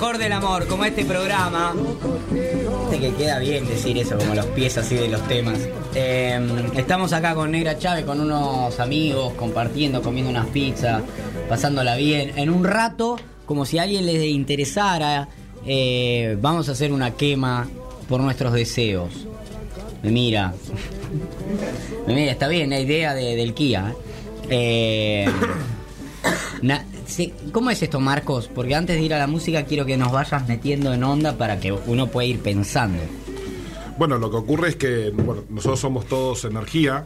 mejor del amor, como este programa. Este que queda bien decir eso, como los pies así de los temas. Eh, estamos acá con Negra Chávez, con unos amigos, compartiendo, comiendo unas pizzas, pasándola bien. En un rato, como si a alguien les interesara, eh, vamos a hacer una quema por nuestros deseos. Me mira. Me mira, está bien la idea de- del Kia. ¿eh? Na- sí, ¿Cómo es esto, Marcos? Porque antes de ir a la música quiero que nos vayas metiendo en onda para que uno pueda ir pensando. Bueno, lo que ocurre es que bueno, nosotros somos todos energía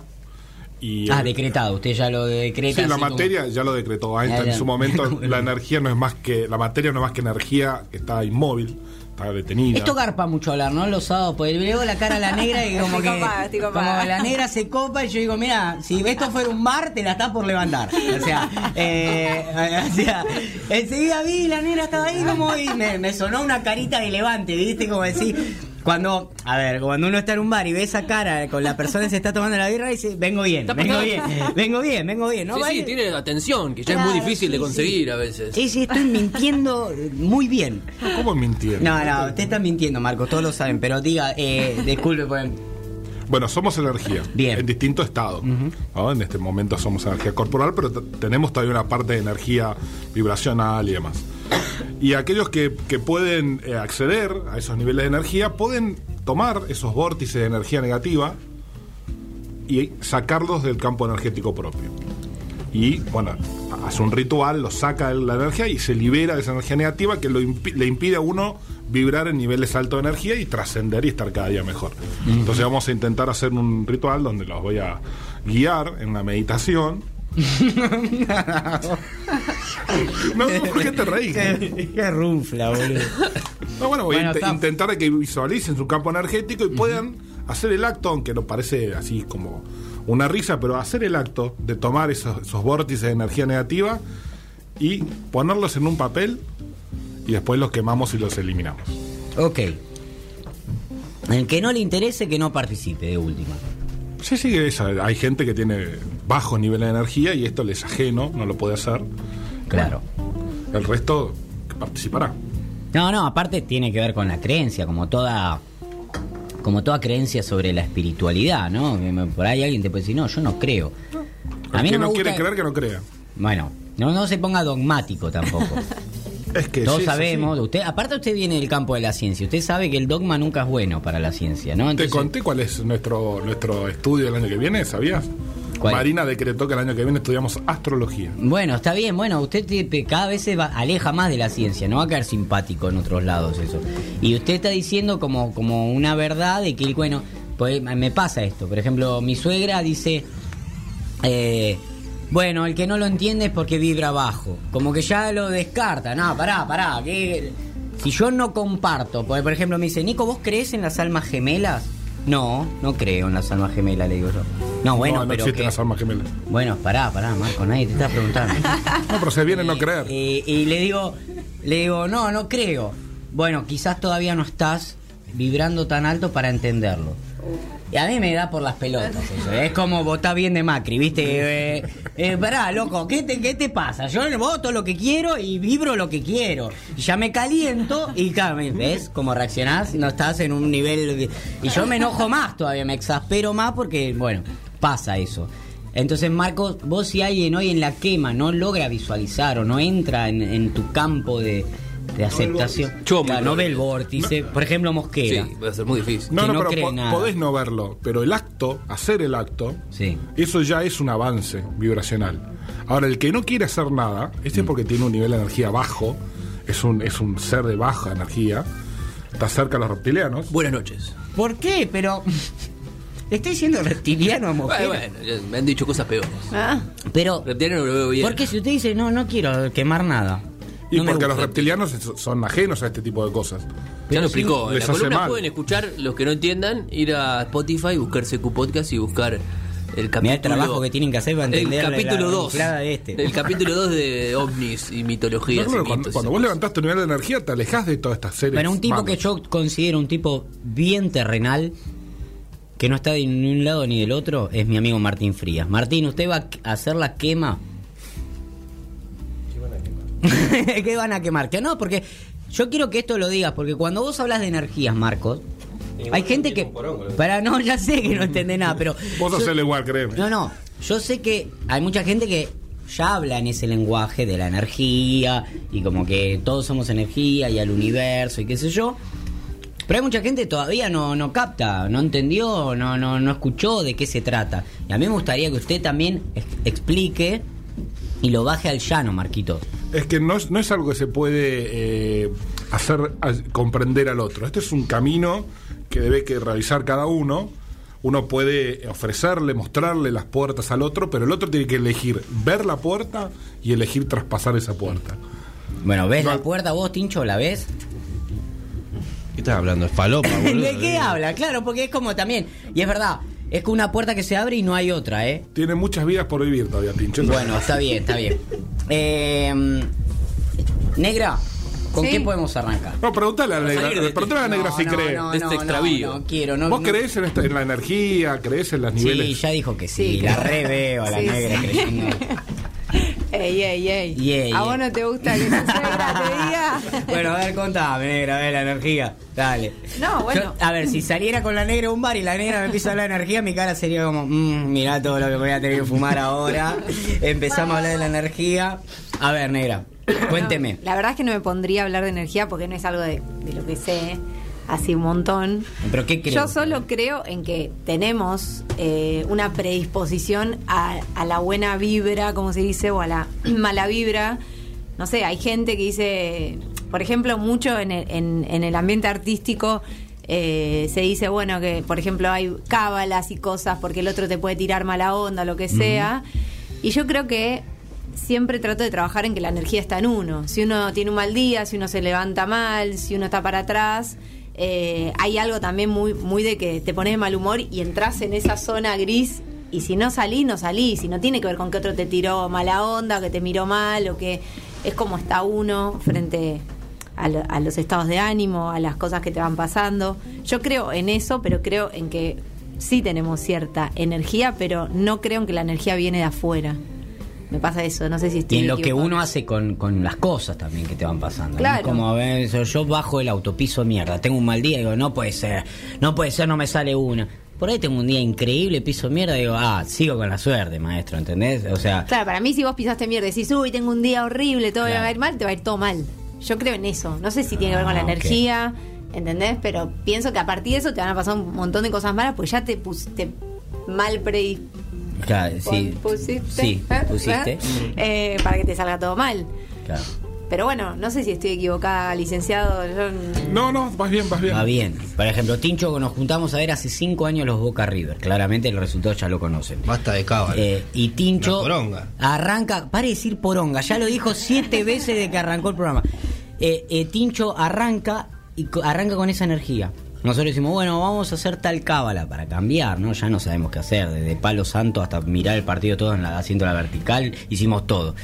y Ah, el- decretado. Usted ya lo decreta. Sí, la como- materia ya lo decretó Einstein Ya, ya. en su momento. la energía no es más que la materia no es más que energía que está inmóvil, está detenida. Esto garpa mucho hablar, ¿no? Los sábados, porque le veo la cara a la negra y como Estoy que. copada, estoy como la negra se copa y yo digo, mira, si esto fuera un bar, te la estás por levantar. O sea, eh, o sea, enseguida vi la negra estaba ahí como y me, me sonó una carita de levante, ¿viste? Como decir. Cuando, a ver, cuando uno está en un bar y ve esa cara con la persona que se está tomando la birra y dice, vengo bien, vengo bien, vengo bien, vengo bien. ¿no? sí, sí, tiene atención, que ya es muy difícil de sí, conseguir a veces. Sí, sí, estoy mintiendo muy bien. ¿Cómo mintiendo? No, no, usted está mintiendo, Marcos, todos lo saben, pero diga, eh, disculpe, pues, Bueno, somos energía. Bien. En distinto estado. ¿no? En este momento somos energía corporal, pero tenemos todavía una parte de energía vibracional y demás. Y aquellos que, que pueden eh, acceder a esos niveles de energía pueden tomar esos vórtices de energía negativa y sacarlos del campo energético propio. Y bueno, hace un ritual, lo saca de la energía y se libera de esa energía negativa que lo le impide a uno vibrar en niveles altos de energía y trascender y estar cada día mejor. Entonces vamos a intentar hacer un ritual donde los voy a guiar en una meditación. no, ¿por qué te reís? qué, qué runfla, boludo. No, bueno, voy Bueno, a int- está. intentar que visualicen su campo energético y puedan hacer el acto, aunque no parece así como una risa, pero hacer el acto de tomar esos, esos vórtices de energía negativa y ponerlos en un papel y después los quemamos y los eliminamos. Ok. El que no le interese, que no participe, de última. Sí, sí, es- hay gente que tiene bajo nivel de energía y esto les es ajeno, no lo puede hacer. Claro. El resto participará. No, no, aparte tiene que ver con la creencia, como toda como toda creencia sobre la espiritualidad, ¿no? Por ahí alguien te puede decir, no, yo no creo. El que me no gusta- quiere creer, que no crea. Bueno, no, no se ponga dogmático tampoco. Es que Todos sí, sabemos, usted, aparte usted viene del campo de la ciencia, usted sabe que el dogma nunca es bueno para la ciencia, ¿no? Te conté cuál es nuestro, nuestro estudio del año que viene, ¿sabías? ¿Cuál? Marina decretó que el año que viene estudiamos astrología. Bueno, está bien, bueno, usted te- cada vez se va, aleja más de la ciencia, no va a caer simpático en otros lados eso. Y usted está diciendo como, como una verdad de que, bueno, pues me pasa esto. Por ejemplo, mi suegra dice, eh, bueno, el que no lo entiende es porque vibra bajo. Como que ya lo descarta. No, pará, pará. Que, si yo no comparto, porque por ejemplo me dice, Nico, ¿vos crees en las almas gemelas? No, no creo en las almas gemelas, le digo yo. No, bueno, no, no pero... existen que- las almas gemelas. bueno, pará, pará, Marco, nadie te está preguntando. No, pero se viene no creer. Y, y le digo, le digo, no, no creo. Bueno, quizás todavía no estás vibrando tan alto para entenderlo. Y a mí me da por las pelotas eso. Es como votar bien de Macri, ¿viste? Eh, eh, pará, loco, ¿qué te, ¿qué te pasa? Yo voto lo que quiero y vibro lo que quiero. Y ya me caliento y claro, ¿ves cómo reaccionás? No estás en un nivel... de- Y yo me enojo más todavía, me exaspero más porque, bueno, pasa eso. Entonces, Marcos, vos si alguien hoy en la quema no logra visualizar o no entra en, en tu campo de, de aceptación, Yo, Claro, muy no ve el vórtice, por ejemplo, Mosquera. Sí, va a ser muy difícil. No, que no, no pero cree po- nada. podés no verlo, pero el acto, hacer el acto, Sí. eso ya es un avance vibracional. Ahora, el que no quiere hacer nada, ese es porque tiene un nivel de energía bajo, es un, es un ser de baja energía, está cerca de los reptilianos. Buenas noches. ¿Por qué? Pero. ¿Le estoy diciendo reptiliano a Mosquera? Bueno, me han dicho cosas peores. Ah, Pero. Reptiliano lo veo bien. ¿Por qué si usted dice, no, no quiero quemar nada? Y No porque los reptilianos son ajenos a este tipo de cosas. Ya lo sí, explicó. En les la columna mal. pueden escuchar, los que no entiendan, ir a Spotify, buscar CQ Podcast y buscar el capítulo. Mirá el trabajo que tienen que hacer para entender El la- capítulo la 2. riflada de este. El capítulo 2 de ovnis y mitologías. No, y cuando, mitos y cuando vos levantás tu nivel de energía, te alejás de todas estas series. Bueno, un tipo que yo considero un tipo bien terrenal, que no está de ni un lado ni del otro, es mi amigo Martín Frías. Martín, ¿usted va a hacer la quema? ¿Qué van a quemar? Que no, porque yo quiero que esto lo digas, porque cuando vos hablas de energías, Marcos, hay gente que. Para, no, ya sé que no entendés nada, pero. Vos hacelo igual, créeme. No, no. Yo sé que hay mucha gente que ya habla en ese lenguaje de la energía y como que todos somos energía y al universo y qué sé yo. Pero hay mucha gente que todavía no, no capta, no entendió, no, no, no escuchó de qué se trata. Y a mí me gustaría que usted también ex- explique y lo baje al llano, Marquito. Es que no es, no es algo que se puede eh, hacer a- comprender al otro. Este es un camino que debe que realizar cada uno. Uno puede ofrecerle, mostrarle las puertas al otro, pero el otro tiene que elegir ver la puerta y elegir traspasar esa puerta. Bueno, ¿ves No. la puerta vos, Tincho? ¿La ves? ¿Qué estás hablando? ¿Es falopa, boludo? ¿De qué habla? Claro, porque es como también, y es verdad, es que una puerta que se abre y no hay otra, ¿eh? Tiene muchas vidas por vivir todavía, Tincho. Bueno, está bien, está bien. Eh, negra, ¿con Sí. qué podemos arrancar? No, preguntale a la negra, este- preguntale a la negra No, si no, cree. no, este no, extravío. No, no quiero, no. ¿Vos no- creés en, esta- en la energía? ¿Creés en las niveles? Sí, ya dijo que sí, Sí, la re veo a la Sí, negra sí. creyendo. Ey, ey, ey. Yeah, ¿A yeah. vos no te gusta que tu suegra te diga? Bueno, a ver, contame, negra, a ver la energía. Dale. No, bueno. Yo, a ver, si saliera con la negra a un bar y la negra me empieza a hablar de energía, mi cara sería como, mmm, mirá todo lo que voy a tener que fumar ahora. Empezamos a hablar de la energía. A ver, negra, cuénteme. La verdad es que no me pondría a hablar de energía porque no es algo de, de lo que sé así un montón. ¿Pero qué crees? Yo solo creo en que tenemos eh, una predisposición a, a la buena vibra, como se dice, o a la mala vibra. No sé, hay gente que dice, por ejemplo, mucho en el, en, en el ambiente artístico eh, se dice, bueno, que por ejemplo hay cábalas y cosas porque el otro te puede tirar mala onda, lo que sea. Y yo creo que siempre trato de trabajar en que la energía está en uno. Si uno tiene un mal día, si uno se levanta mal, si uno está para atrás, eh, hay algo también muy, muy de que te pones de mal humor y entras en esa zona gris. Y si no salís, no salís. Y no tiene que ver con que otro te tiró mala onda, que te miró mal, o que es como está uno frente a, lo- a los estados de ánimo, a las cosas que te van pasando. Yo creo en eso, pero creo en que sí tenemos cierta energía, pero no creo en que la energía viene de afuera. Me pasa eso, no sé si Y estoy en lo que uno hace con, con las cosas también que te van pasando. ¿no? Claro. Como a ver, yo bajo el autopiso mierda, tengo un mal día, digo, no puede ser, no puede ser, no me sale una. Por ahí tengo un día increíble, piso mierda, digo, ah, sigo con la suerte, maestro, ¿entendés? O sea, Claro, para mí si vos pisaste mierda y decís, uy, tengo un día horrible, todo me Claro. va a ir mal, te va a ir todo mal. Yo creo en eso. No sé si tiene que ver con la Ah, energía, ¿entendés? Pero pienso que a partir de eso te van a pasar un montón de cosas malas, pues ya te pusiste mal predis claro, sí, pusiste, sí, ¿eh? pusiste. ¿eh? Eh, para que te salga todo mal. Claro. Pero bueno, no sé si estoy equivocada, licenciado. Yo, No, no, vas bien, vas bien. Va bien. Por ejemplo, Tincho, nos juntamos a ver hace cinco años los Boca River. Claramente el resultado ya lo conocen. Basta de cábala. Eh, y Tincho La poronga. arranca, para de decir poronga, ya lo dijo siete veces de que arrancó el programa. Eh, eh, Tincho arranca y arranca con esa energía. Nosotros decimos, bueno, vamos a hacer tal cábala para cambiar, ¿no? Ya no sabemos qué hacer, desde palo santo hasta mirar el partido todo en la, haciendo la vertical, hicimos todo.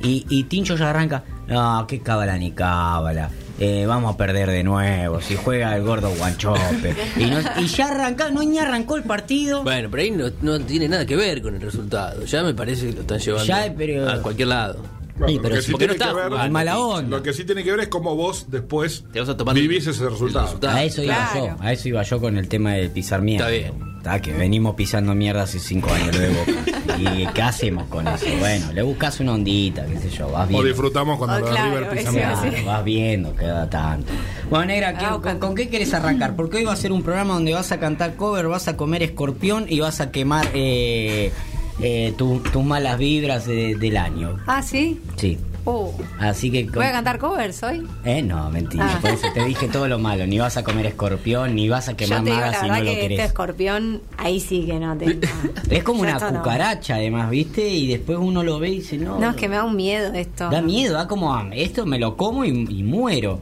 Y, y Tincho ya arranca, no, qué cábala ni cábala, eh, vamos a perder de nuevo, si juega el gordo guanchope. Y, no- y ya arranca, no ni arrancó el partido. Bueno, pero ahí no, no tiene nada que ver con el resultado. Ya me parece que lo están llevando Ya, pero- a cualquier lado. Bueno, Sí, lo pero sí porque no tiene está que ver- jugando. Al mala onda. Lo que sí tiene que ver es cómo vos después Te vas a tomar vivís ese resultado. resultado. A eso iba Claro. yo, a eso iba yo con el tema de pisar mierda. Está bien. Está, que venimos pisando mierda hace cinco años de Boca. ¿Y qué hacemos con eso? Bueno, le buscas una ondita, qué sé yo, vas O viendo. disfrutamos cuando Oh, claro, River pisan eso mierda. vas viendo, queda tanto. Bueno, Negra, ¿qué- Ah, con qué querés arrancar? Porque hoy va a ser un programa donde vas a cantar cover, vas a comer escorpión y vas a quemar eh, eh, tu- tus malas vibras de- del año. ah, sí. Sí. Uh, Así que. Voy a cantar covers hoy. Eh, no, mentira. Ah. Por eso te dije todo lo malo. Ni vas a comer escorpión, ni vas a quemar la si no lo que este querés. escorpión, ahí sí que no te. Es como Yo una no. cucaracha, además, ¿viste? Y después uno lo ve y dice, no. No, es que me da un miedo esto. Da miedo, da como, esto me lo como y, y muero.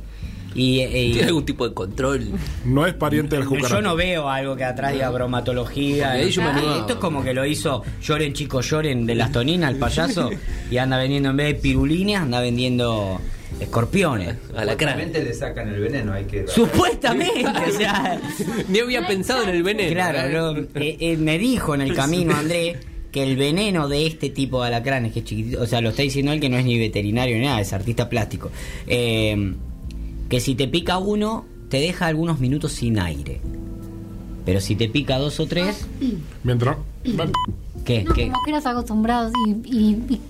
Y, eh, y- ¿Tiene algún tipo de control? No es pariente del cucaracha. yo no veo algo que atrás diga bromatología. Ah. Esto es como que lo hizo Lloren Chicos Lloren de las Toninas, el payaso, y anda vendiendo en vez de pirulines, anda vendiendo escorpiones. Alacrán. Supuestamente le sacan el veneno, hay que... Supuestamente, o sea. Ni había pensado en el veneno. Claro, ¿eh? eh, eh, me dijo en el camino André que el veneno de este tipo de alacranes, que es chiquitito, o sea, lo está diciendo él que no es ni veterinario ni nada, es artista plástico. eh, que si te pica uno, te deja algunos minutos sin aire. Pero si te pica dos o tres, Mientras. ¿qué? No, ¿Qué? como que eras acostumbrados y, y-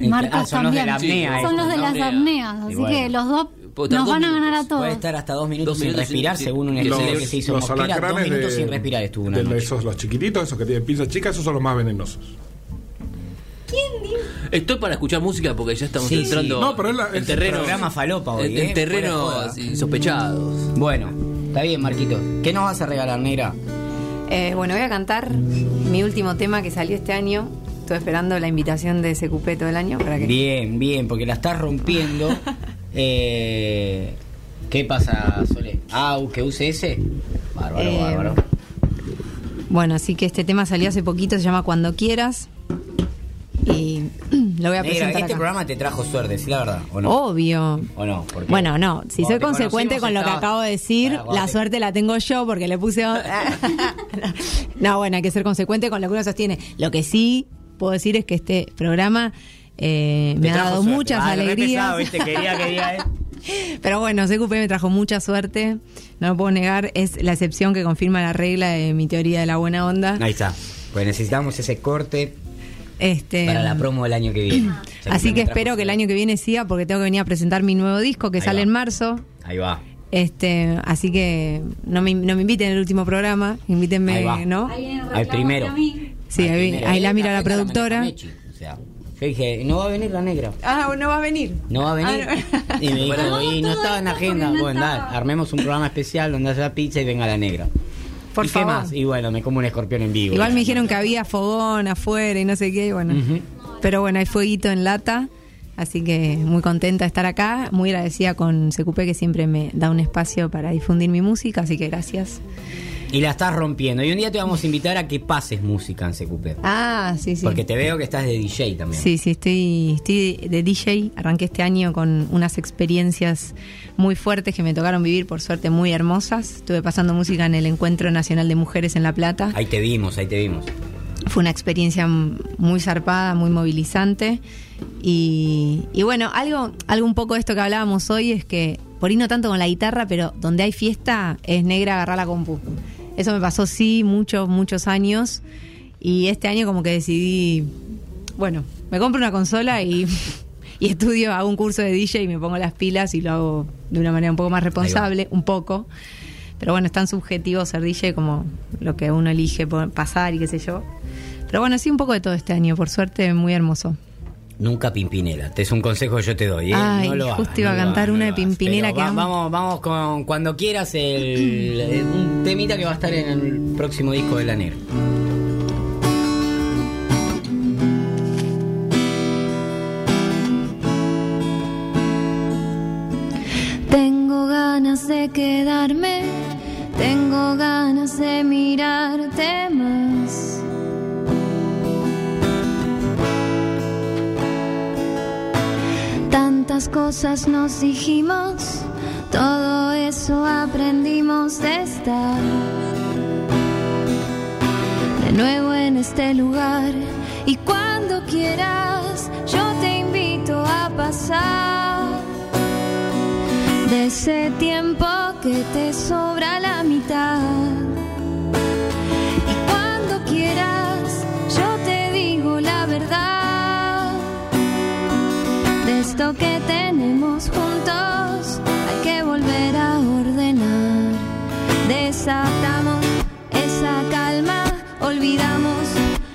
y Eh, ah, son los de también. la apnea son los de las Apnea. apneas. Así que los dos nos van a ganar a minutos. todos. Puede estar hasta dos minutos Dos sin minutos sin- respirar, sí. según un Los- estudio que se hizo en los Mosquera. Dos minutos de- sin respirar estuvo una de noche. esos, los chiquititos, esos que tienen pinzas chicas, esos son los más venenosos. Estoy para escuchar música porque ya estamos Sí, entrando sí. No, pero es la- en terreno. programa falopa hoy, en, ¿eh? en terrenos insospechados. Bueno, está bien, Marquito. ¿Qué nos vas a regalar, negra? Eh, bueno, voy a cantar mi último tema que salió este año. Estoy esperando la invitación de SQP todo el año para que. Bien, bien, porque la estás rompiendo. Eh, ¿Qué pasa, Sole? Ah, que use ese. Bárbaro, Eh, bárbaro. Bueno, así que este tema salió hace poquito, se llama Cuando quieras. Y lo voy a Negra, presentar. este acá. programa te trajo suerte, ¿sí la verdad? ¿O no? Obvio. ¿O no? Porque Bueno, no, si soy te consecuente con lo que acabo de decir, la te- suerte la tengo yo porque le puse... no, bueno, hay que ser consecuente con lo que uno sostiene. Lo que sí puedo decir es que este programa eh, me ha dado suerte. muchas Ah, alegrías. pesado, ¿viste? Quería, quería, ¿eh? Pero bueno, CQP me trajo mucha suerte, no lo puedo negar, es la excepción que confirma la regla de mi teoría de la buena onda. Ahí está. Pues necesitamos ese corte Este, para la promo del año que viene. Así que espero que el año que viene siga porque tengo que venir a presentar mi nuevo disco que Ahí sale va. en marzo. Ahí va. Este, así que no me, no me inviten en el último programa, invítenme, Ahí va. ¿no? Ahí Al primero. Sí, Al ahí, la Eh, mira la productora. Mechi. O sea, yo dije, no va a venir la negra. Ah, no va a venir. No va a venir. Ah, Y me dijo, y no estaba en la agenda. Bueno, dale, armemos un programa especial donde haya pizza y venga la negra. Por ¿Y favor. qué más? Y bueno, me como un escorpión en vivo. Igual me dijeron que había fogón afuera y no sé qué, y bueno. Pero bueno, hay fueguito en lata. Así que muy contenta de estar acá, muy agradecida con CQP que siempre me da un espacio para difundir mi música, así que gracias. Y la estás rompiendo. Y un día te vamos a invitar a que pases música en CQP. Ah, sí, sí. Porque te veo que estás de DJ también. Sí, sí, estoy, estoy de DJ. Arranqué este año con unas experiencias muy fuertes que me tocaron vivir, por suerte muy hermosas. Estuve pasando música en el Encuentro Nacional de Mujeres en La Plata. Ahí te vimos, ahí te vimos. Fue una experiencia muy zarpada, muy movilizante. Y, y bueno, algo, algo un poco de esto que hablábamos hoy es que, por ahí no tanto con la guitarra, pero donde hay fiesta es negra agarrar la compu. Eso me pasó, sí, muchos, muchos años. Y este año como que decidí, bueno, me compro una consola y, y estudio, hago un curso de DJ y me pongo las pilas y lo hago de una manera un poco más responsable, un poco. Pero bueno, es tan subjetivo ser DJ como lo que uno elige pasar y qué sé yo. Pero bueno, sí, un poco de todo este año, por suerte, muy hermoso. Nunca Pimpinela. Te es un consejo que yo te doy. ¿eh? Ay, no lo hagas, justo iba no a cantar hagas, una no de Pero que va- amo. vamos, vamos con cuando quieras el, el- un temita que va a estar en el próximo disco de la negra. Tengo ganas de quedarme, tengo ganas de mirarte más. Cosas nos dijimos, todo eso aprendimos de estar. De nuevo en este lugar y cuando quieras yo te invito a pasar de ese tiempo que te sobra la mitad. Esto que tenemos juntos, hay que volver a ordenar. Desatamos esa calma, olvidamos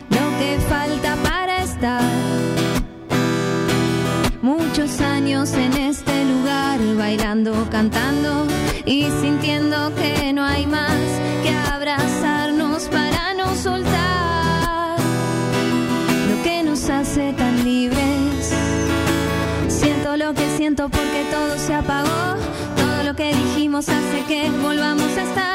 lo que falta para estar. Muchos años en este lugar, bailando, cantando y sintiendo que no hay más porque todo se apagó, todo lo que dijimos hace que volvamos a estar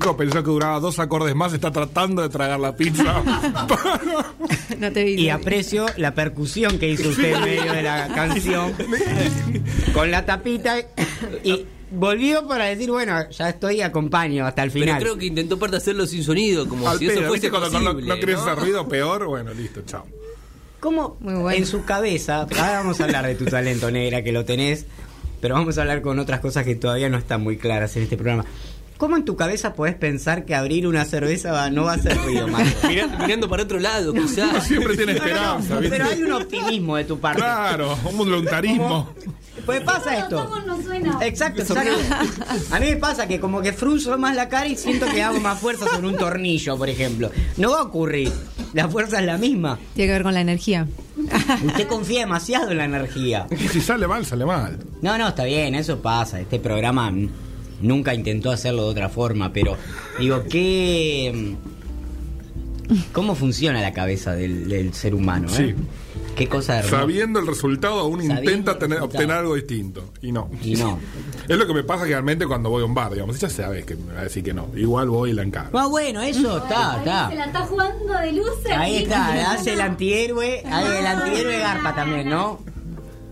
Nico pensó que duraba dos acordes más, está tratando de tragar la pizza. No te vi. Y aprecio la percusión que hizo usted en medio de la canción con la tapita y volvió para decir, bueno, ya estoy, acompaño hasta el Pero final. creo que intentó parte hacerlo sin sonido, como Al si eso pedo, fuese ¿viste? Cuando no, posible. no querés ¿no? hacer ruido, peor, bueno, listo, chao. ¿Cómo Muy bueno. en su cabeza, ahora vamos a hablar de tu talento negra, que lo tenés, pero vamos a hablar con otras cosas que todavía no están muy claras en este programa. ¿Cómo en tu cabeza podés pensar que abrir una cerveza va- no va a hacer ruido, Marco? Mirando para otro lado, quizás. Siempre tiene No, no, no, esperanza, pero hay un optimismo de tu parte. Claro, un voluntarismo. Pues pasa esto. ¿Cómo no suena? Exacto, exacto. A mí me pasa que como que frunzo más la cara y siento que hago más fuerza sobre un tornillo, por ejemplo. No va a ocurrir. La fuerza es la misma. Tiene que ver con la energía. Usted confía demasiado en la energía. Y si sale mal, sale mal. No, no, está bien, eso pasa. Este programa nunca intentó hacerlo de otra forma, pero digo, ¿qué. ¿Cómo funciona la cabeza del, del ser humano? eh? Sí. Qué cosa hermosa. Sabiendo el resultado, aún Sabiendo intenta tener, obtener algo distinto. Y no. Y no. Es lo que me pasa generalmente cuando voy a un bar, digamos. Ya sabes que me va a decir que no. Igual voy y la encargo. Ah, bueno, eso está, Se está. la está jugando de luces. Ahí está, hace el antihéroe, hace el antihéroe Garpa también, ¿no?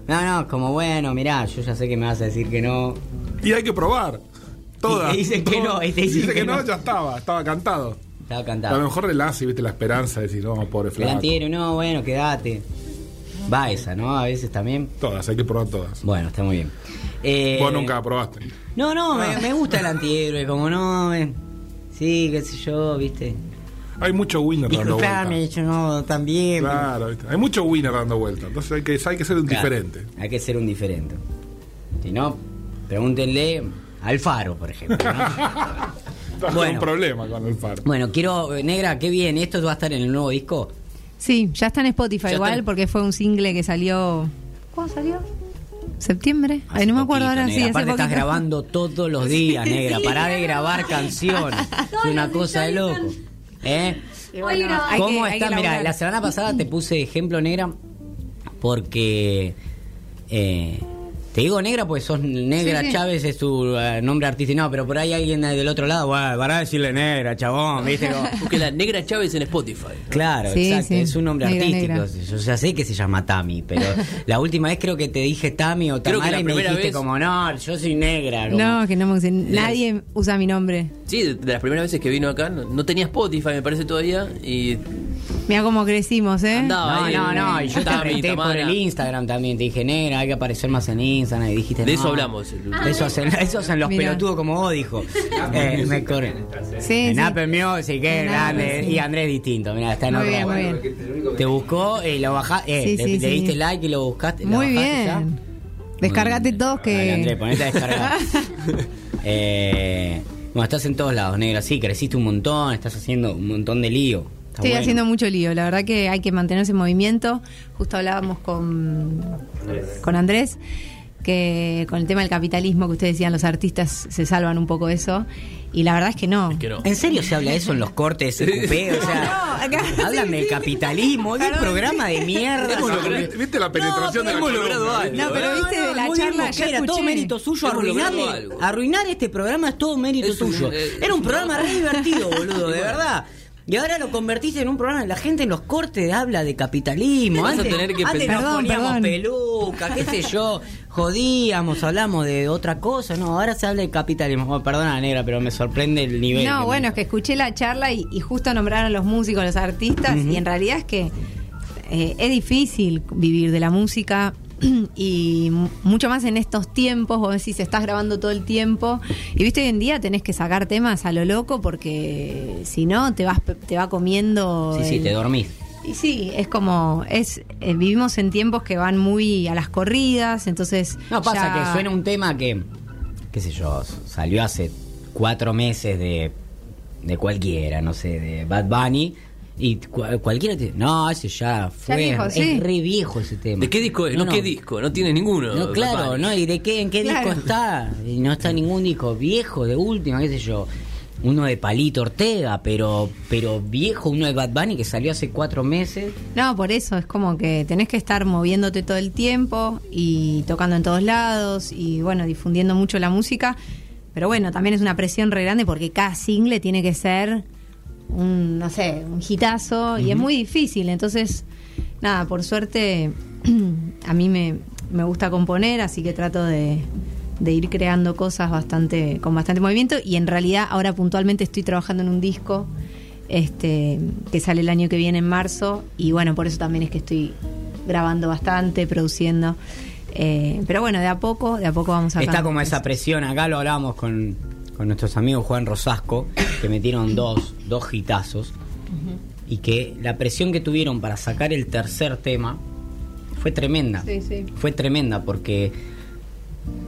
No, no, como bueno, mirá, yo ya sé que me vas a decir que no. Y hay que probar. Todas. Y te dicen que no, y te dicen Dice que que no, no. ya estaba, estaba cantado. Estaba A lo cantado. mejor relax y viste la esperanza de decir, no, pobre El flaco. antihéroe, no, bueno, quédate. Va esa, ¿no? A veces también. Todas, hay que probar todas. Bueno, está muy bien. Eh, Vos nunca la probaste. No, no, me, me gusta el antihéroe, como no. eh, sí, qué sé yo, viste. Hay mucho winner dando vueltas. yo no, también. pero- Claro, ¿viste? hay mucho winner dando vueltas. Entonces hay que, hay que ser un Claro, diferente. Hay que ser un diferente. Si no, pregúntenle al faro, por ejemplo. ¿no? Bueno. un problema con el faro. bueno, quiero, eh, Negra, qué bien, ¿esto va a estar en el nuevo disco? Sí, ya está en Spotify Ya igual está. porque fue un single que salió. ¿Cuándo salió? ¿Septiembre? Ay, no me acuerdo poquito, ahora, Negra. sí, hace Aparte estás grabando todos los días, Negra. Pará de grabar canciones. Es una cosa de loco. ¿Eh? Bueno, ¿Cómo que- está? Mira, la semana pasada te puse ejemplo negra porque eh, te digo negra pues sos negra Sí, sí. Chávez es tu eh, nombre artístico no pero por ahí alguien del otro lado bueno, para decirle negra chabón viste Como- Busque la Negra Chávez en Spotify. claro Sí, exacto sí. es un nombre Negra, artístico negra. yo ya sé que se llama Tami pero la última vez creo que te dije Tami o Creo que Tamara la y me primera dijiste vez- como no yo soy negra como- No, que no me. Nadie usa mi nombre. Sí, de de las primeras veces que vino acá, no, no tenía Spotify, me parece todavía. Y Mira cómo crecimos, ¿eh? Andaba. no, no, no, y yo te Tami, reté por el Instagram también, te dije, negra, hay que aparecer más en Instagram, y dijiste, de no. eso hablamos. el- Eso hacen, eso hacen los Mirá. pelotudos como vos, dijo. Eh, me corren. Sí, en sí. Apple Music, que grande. Sí. Y Andrés distinto, mira, está en Muy otro bien, bien. Te buscó y lo bajaste, eh, Sí, le, sí, le sí. diste like y lo buscaste. ¿lo Muy bajaste ya? bien. Descargate todos Dale, Andrés, que. ponete a descargar. eh, bueno, estás en todos lados, negra, sí, creciste un montón, estás haciendo un montón de lío. Está Estoy bueno. haciendo mucho lío, la verdad que hay que mantenerse en movimiento. Justo hablábamos con, con Andrés, que con el tema del capitalismo que ustedes decían, los artistas se salvan un poco de eso. Y la verdad es que no. que no. ¿En serio se habla eso en los cortes de CQP? O sea, No, acá- hablan del capitalismo, es un programa de mierda. Hemos logrado- ¿Viste la penetración de la logrado algo. No, pero viste de la charla, ya todo escuché. mérito suyo, algo. arruinar este programa es todo mérito Es un- suyo. eh, Era un programa re divertido, boludo, de verdad. Y ahora lo convertiste en un programa, la gente en los cortes habla de capitalismo. Vas a Antes, tener que antes nos Perdón, poníamos perdón. pelucas, qué sé yo, jodíamos, hablamos de otra cosa. No, ahora se habla de capitalismo. Bueno, perdona, negra, pero me sorprende el nivel. No, bueno, me- es que escuché la charla y, y justo nombraron a los músicos, los artistas, y en realidad es que eh, es difícil vivir de la música y mucho más en estos tiempos, vos decís, estás grabando todo el tiempo y viste hoy en día tenés que sacar temas a lo loco porque si no te vas te va comiendo Sí, sí, te dormís. y sí, es como es eh, vivimos en tiempos que van muy a las corridas, entonces No, pasa ya- que suena un tema que, qué sé yo, salió hace cuatro meses de, de cualquiera, no sé, de Bad Bunny. Y cu- cualquiera te no, ese ya fue. viejo, es sí. re viejo ese tema. ¿De qué disco es? No, ¿qué disco? No tiene ninguno. No, claro, ¿no? ¿Y de qué, en qué Claro. disco está? Y no está ningún disco viejo, de última, qué sé yo. uno de Palito Ortega, pero, pero viejo, uno de Bad Bunny que salió hace cuatro meses. No, por eso es como que tenés que estar moviéndote todo el tiempo y tocando en todos lados y bueno, difundiendo mucho la música. Pero bueno, también es una presión re grande porque cada single tiene que ser un, no sé, un hitazo y es muy difícil. Entonces, nada, por suerte a mí me, me gusta componer, así que trato de, de ir creando cosas bastante con bastante movimiento. Y en realidad ahora puntualmente estoy trabajando en un disco este que sale el año que viene en marzo. Y bueno por eso también es que estoy grabando bastante produciendo. Eh, pero bueno de a poco de a poco vamos a Está como esa presión, acá lo hablábamos con, con nuestros amigos Juan Rosasco, que metieron dos, dos hitazos, y que la presión que tuvieron para sacar el tercer tema fue tremenda. Sí, sí. Fue tremenda porque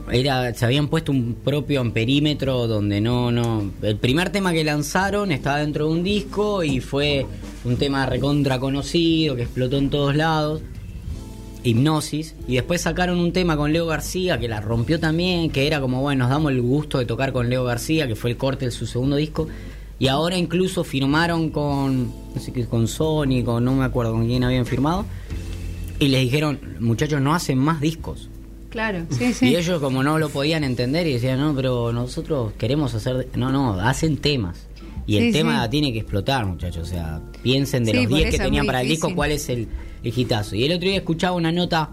era, se habían puesto un propio amperímetro donde no, no. El primer tema que lanzaron estaba dentro de un disco y fue un tema recontra conocido que explotó en todos lados. Hipnosis. Y después sacaron un tema con Leo García que la rompió también, que era como, bueno, nos damos el gusto de tocar con Leo García, que fue el corte de su segundo disco. Y ahora incluso firmaron con, no sé qué, con Sony, con, no me acuerdo con quién habían firmado. Y les dijeron, muchachos, no hacen más discos. claro sí sí Y ellos como no lo podían entender y decían, no, pero nosotros queremos hacer... No, no, hacen temas. Y el Sí, tema sí. tiene que explotar, muchachos. O sea, piensen de Sí, los por 10 que tenían para el disco, cuál es el hitazo. Y el otro día escuchaba una nota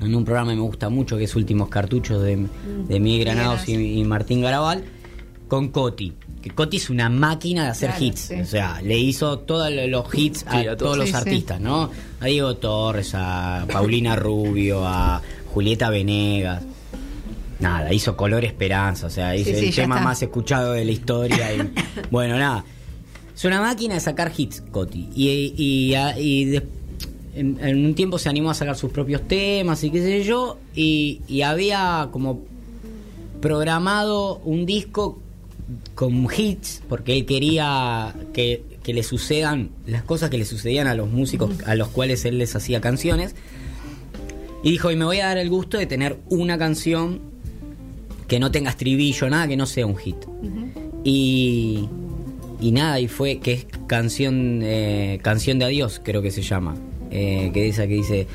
en un programa que me gusta mucho, que es Últimos Cartuchos de, de Miguel Granados y, y Martín Garabal, con Coti. Que Coti es una máquina de hacer Claro, hits. sí. O sea, le hizo todos los hits a, Sí, a todos. todos los Sí, sí. artistas, ¿no? A Diego Torres, a Paulina Rubio, a Julieta Venegas. Nada, hizo Color Esperanza, o sea, hizo el tema está. más escuchado de la historia. y- bueno, nada. Es una máquina de sacar hits, Coti. Y, y, a- y de- en, en un tiempo se animó a sacar sus propios temas y qué sé yo. Y, y había como programado un disco con hits, porque él quería que, que le sucedan las cosas que le sucedían a los músicos a los cuales él les hacía canciones. Y dijo, y me voy a dar el gusto de tener una canción que no tenga estribillo, nada que no sea un hit. Y, y nada, y fue que es canción eh, canción de adiós, creo que se llama. Eh, que esa que dice,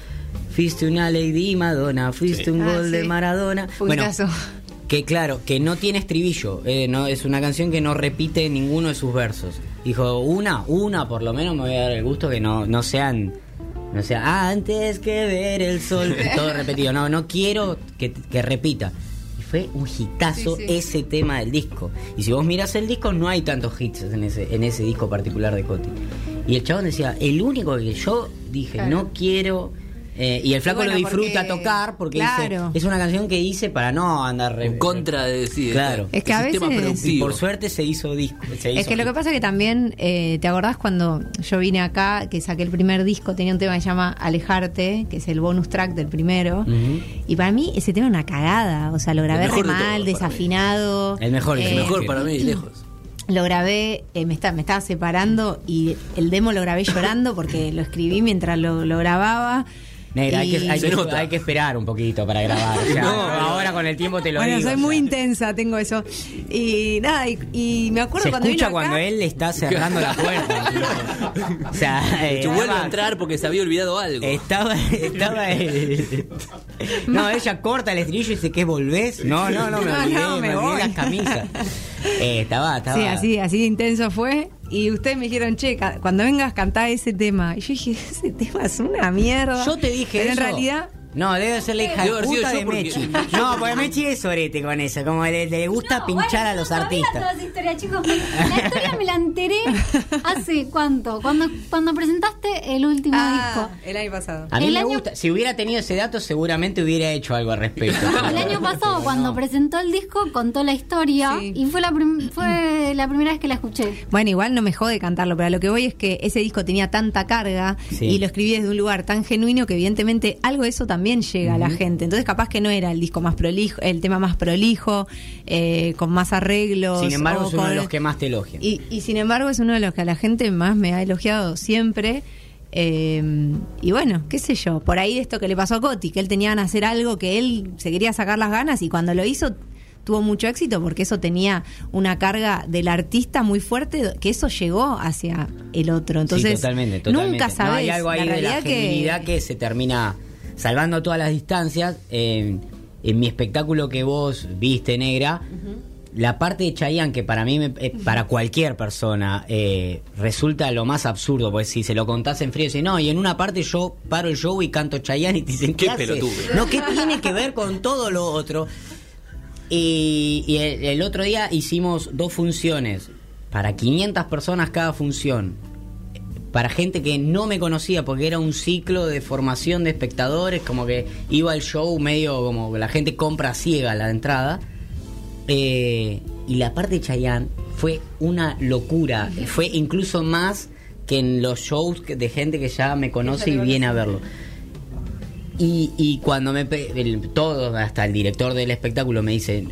fuiste una Lady Madonna, fuiste un Ah, gol de sí. Maradona. Un caso. que claro, que no tiene estribillo, eh, no es una canción que no repite ninguno de sus versos. Dijo, una, una por lo menos me voy a dar el gusto que no, no sean, no sea, antes que ver el sol, todo repetido. No, no quiero que, que repita. Y fue un hitazo Sí, sí. ese tema del disco. Y si vos miras el disco, no hay tantos hits en ese, en ese disco particular de Coti. Y el chabón decía, el único que yo dije, Claro. no quiero. eh, y el flaco bueno, lo disfruta porque- tocar porque dice, Claro. es una canción que hice para no andar re- En contra de decir. Claro. Es que a veces- y por suerte se hizo disco. se Es que lo que pasa que también, eh, ¿te acordás cuando yo vine acá, que saqué el primer disco, tenía un tema que se llama Alejarte, que es el bonus track del primero? Y para mí ese tema era una cagada, o sea, lo grabé re mal, desafinado. El mejor, el El Eh, mejor para mí, lejos. Lo grabé, eh, me, está, me estaba separando y el demo lo grabé llorando porque lo escribí mientras lo, lo grababa. Negra, hay, que, hay, Se que, nota. hay que esperar un poquito para grabar. o sea, No, ahora con el tiempo te lo Bueno, digo. soy o muy sea. intensa, tengo eso. Y nada, y, y me acuerdo Se cuando escucha vino acá, cuando él le está cerrando la puerta. o sea, eh, Que vuelve a entrar porque se había olvidado algo. Estaba, estaba el- No, ella corta el estribillo y dice que volvés. No, no, no, me No, olvidé, no, me, me olvidé voy. las camisas. Eh, estaba, estaba. Sí, así, así intenso fue. Y ustedes me dijeron, che, cuando vengas cantá ese tema. Y yo dije, ese tema es una mierda. Yo te dije Pero eso. en realidad, No, debe ser la hija Debe de puta de Mechi. No, porque Mechi es sorete con eso. Como le, le gusta No, pinchar bueno, a los no artistas. toda esa historia, chicos. Me- la historia me la enteré hace cuánto, cuando, cuando presentaste el último Ah, disco. el año pasado. A mí El me año- gusta. Si hubiera tenido ese dato, seguramente hubiera hecho algo al respecto. El año pasado, cuando presentó el disco, contó la historia Sí. y fue la, prim- fue la primera vez que la escuché. Bueno, igual no me jode cantarlo, pero a lo que voy es que ese disco tenía tanta carga Sí. y lo escribí desde un lugar tan genuino que evidentemente algo de eso también llega a la gente. Entonces capaz que no era el disco más prolijo, el tema más prolijo, eh, con más arreglos. Sin embargo, es uno de los que más te elogian. Y, y sin embargo es uno de los que a la gente más me ha elogiado siempre. Eh, y bueno, qué sé yo, por ahí de esto que le pasó a Coti, que él tenía ganas de hacer algo, que él se quería sacar las ganas y cuando lo hizo tuvo mucho éxito porque eso tenía una carga del artista muy fuerte, que eso llegó hacia el otro. Entonces, sí, totalmente, totalmente. nunca sabes. No, hay algo ahí la de la que, que... se termina salvando todas las distancias. Eh, en mi espectáculo que vos viste, negra, la parte de Chayanne, que para mí, me- eh, para cualquier persona, eh, resulta lo más absurdo, porque si se lo contás en frío, dice, no, y en una parte yo paro el show y canto Chayanne y te dicen, ¿qué, Qué haces? No, ¿qué tiene que ver con todo lo otro? Y, y el, el otro día hicimos dos funciones para 500 personas cada función. Para gente que no me conocía porque era un ciclo de formación de espectadores, como que iba al show medio como la gente compra ciega la entrada. Eh, y la parte de Chayanne fue una locura. Fue incluso más que en los shows de gente que ya me conoce y viene a verlo. Y, y cuando me el- todos, hasta el director del espectáculo me dice,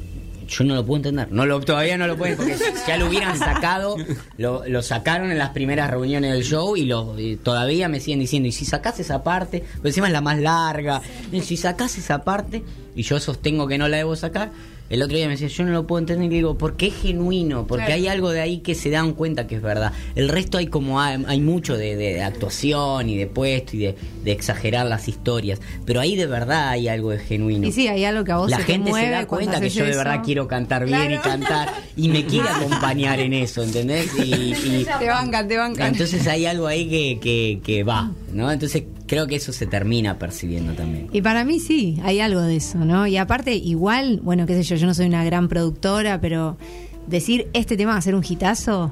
yo no lo puedo entender, no lo, todavía no lo pueden, porque ya lo hubieran sacado, lo, lo sacaron en las primeras reuniones del show y, lo, todavía me siguen diciendo, y si sacás esa parte, porque encima es la más larga, y si sacás esa parte, y yo sostengo que no la debo sacar, el otro día me decía, yo no lo puedo entender, y le digo, porque es genuino, porque Claro. hay algo de ahí que se dan cuenta que es verdad. El resto hay como hay, hay mucho de, de actuación y de puesto y de, de exagerar las historias, pero ahí de verdad hay algo de genuino. Y sí, hay algo que a vos La se gente mueve se da cuenta que yo de verdad quiero cantar bien y cantar y me quiere acompañar en eso, ¿entendés? Y, y- Te bancan, te bancan. entonces hay algo ahí que, que, que va, ¿no? Entonces creo que eso se termina percibiendo también. Y para mí sí, hay algo de eso, ¿no? Y aparte, igual, bueno, qué sé yo, yo no soy una gran productora, pero decir este tema va a ser un hitazo,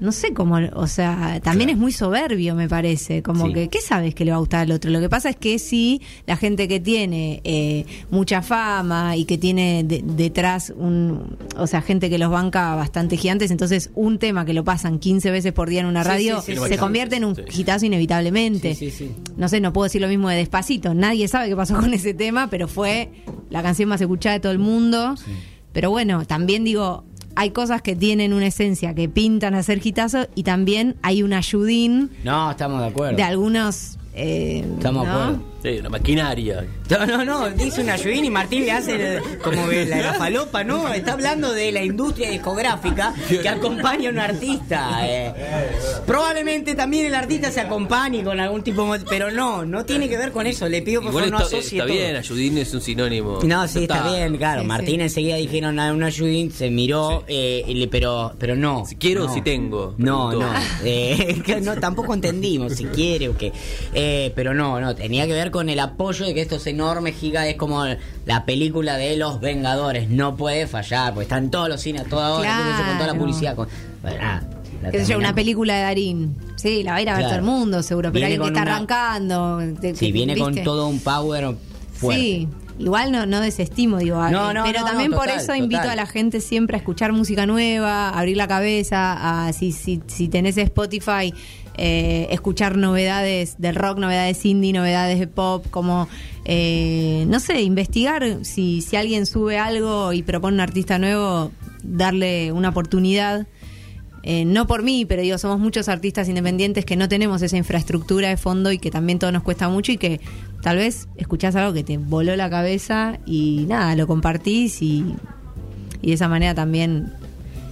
no sé cómo, o sea, también es muy soberbio, me parece. Como Sí. que, ¿qué sabes que le va a gustar al otro? Lo que pasa es que sí, la gente que tiene eh, mucha fama y que tiene de- detrás un, o sea, gente que los banca bastante gigantes, entonces un tema que lo pasan 15 veces por día en una Sí, radio sí, sí, se sí. convierte en un Sí. hitazo inevitablemente Sí, sí, sí. no sé, no puedo decir lo mismo de Despacito. Nadie sabe qué pasó con ese tema, pero fue la canción más escuchada de todo el mundo. Pero bueno, también digo, hay cosas que tienen una esencia que pintan a ser hitazo y también hay un ayudín No, estamos de acuerdo. de algunos. eh, Estamos de acuerdo. Sí, una maquinaria. No, no, no, dice una Ayudín y Martín le hace el- como la, la falopa, ¿no? Está hablando de la industria discográfica que acompaña a un artista. eh. Probablemente también el artista se acompañe con algún tipo, de- pero no, no tiene que ver con eso. Le pido por favor no está, asocie está todo. bien, Ayudín es un sinónimo. No, sí, está Está. bien, claro. Sí, Martín sí. enseguida dijeron a una Judith, se miró, eh, pero, pero no. Si quiero o no. si tengo, No, preguntó. no, eh, no. Tampoco entendimos si quiere o qué. Eh, pero no, no. Tenía que ver con el apoyo de que estos enormes gigantes, es como la película de los Vengadores. No puede fallar, porque están todos los cines a toda hora, con toda la publicidad. Con, bueno, nada, la yo, una película de Darín. Sí, la va a ir a ver todo el mundo, seguro. Pero alguien que está una- arrancando. de- Sí, que- viene con todo un power fuerte. Sí, igual no, no desestimo, digo, a- No, no, pero también por total, eso invito a la gente siempre a escuchar música nueva, a abrir la cabeza, a si, si, si tenés Spotify, eh, escuchar novedades del rock, novedades indie, novedades de pop, como, eh, no sé, investigar si, si alguien sube algo y propone un artista nuevo, darle una oportunidad. Eh, no por mí, pero digo, somos muchos artistas independientes que no tenemos esa infraestructura de fondo y que también todo nos cuesta mucho y que tal vez escuchás algo que te voló la cabeza y nada, lo compartís y, y de esa manera también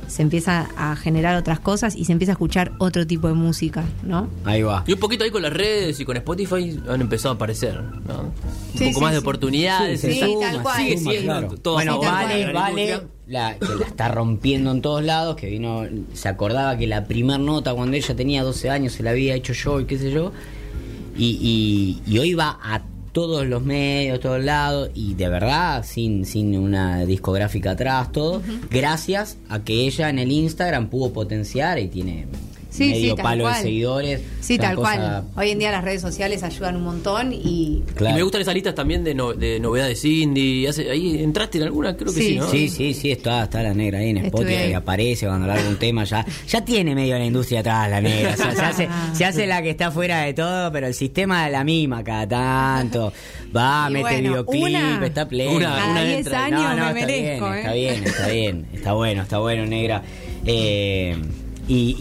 se empieza a generar otras cosas y se empieza a escuchar otro tipo de música, ¿no? Ahí va. Y un poquito ahí con las redes y con Spotify han empezado a aparecer, ¿no? Un Sí, poco sí, más de oportunidades. Sí, Sí, se tal cual. Sigue siendo claro. todo Bueno, vale, vale, la, que la está rompiendo en todos lados, que vino, se acordaba que la primer nota cuando ella tenía 12 años se la había hecho yo y qué sé yo, y, y, y hoy va a todos los medios, todos lados, y de verdad, sin, sin una discográfica atrás, todo, gracias a que ella en el Instagram pudo potenciar y tiene Sí, medio sí, palo cual. de seguidores. Sí, tal cosa- cual. Hoy en día las redes sociales ayudan un montón y Claro. Y me gustan esas listas también de, no- de novedades indie. Hace- ahí entraste en alguna, creo que Sí. sí, ¿no? Sí, sí, sí, está, está la negra ahí en Estuve Spotify ahí. y aparece cuando larga un tema ya. Ya tiene medio la industria atrás la negra. O sea, se, hace, se hace la que está fuera de todo, pero el sistema de la misma cada tanto. Va, Y mete bueno, videoclip, una- está pleno. una- cada una 10 entra. años No, no, me está merezco. bien, ¿eh? está bien, está bien. Está bueno, está bueno, negra. Eh, y,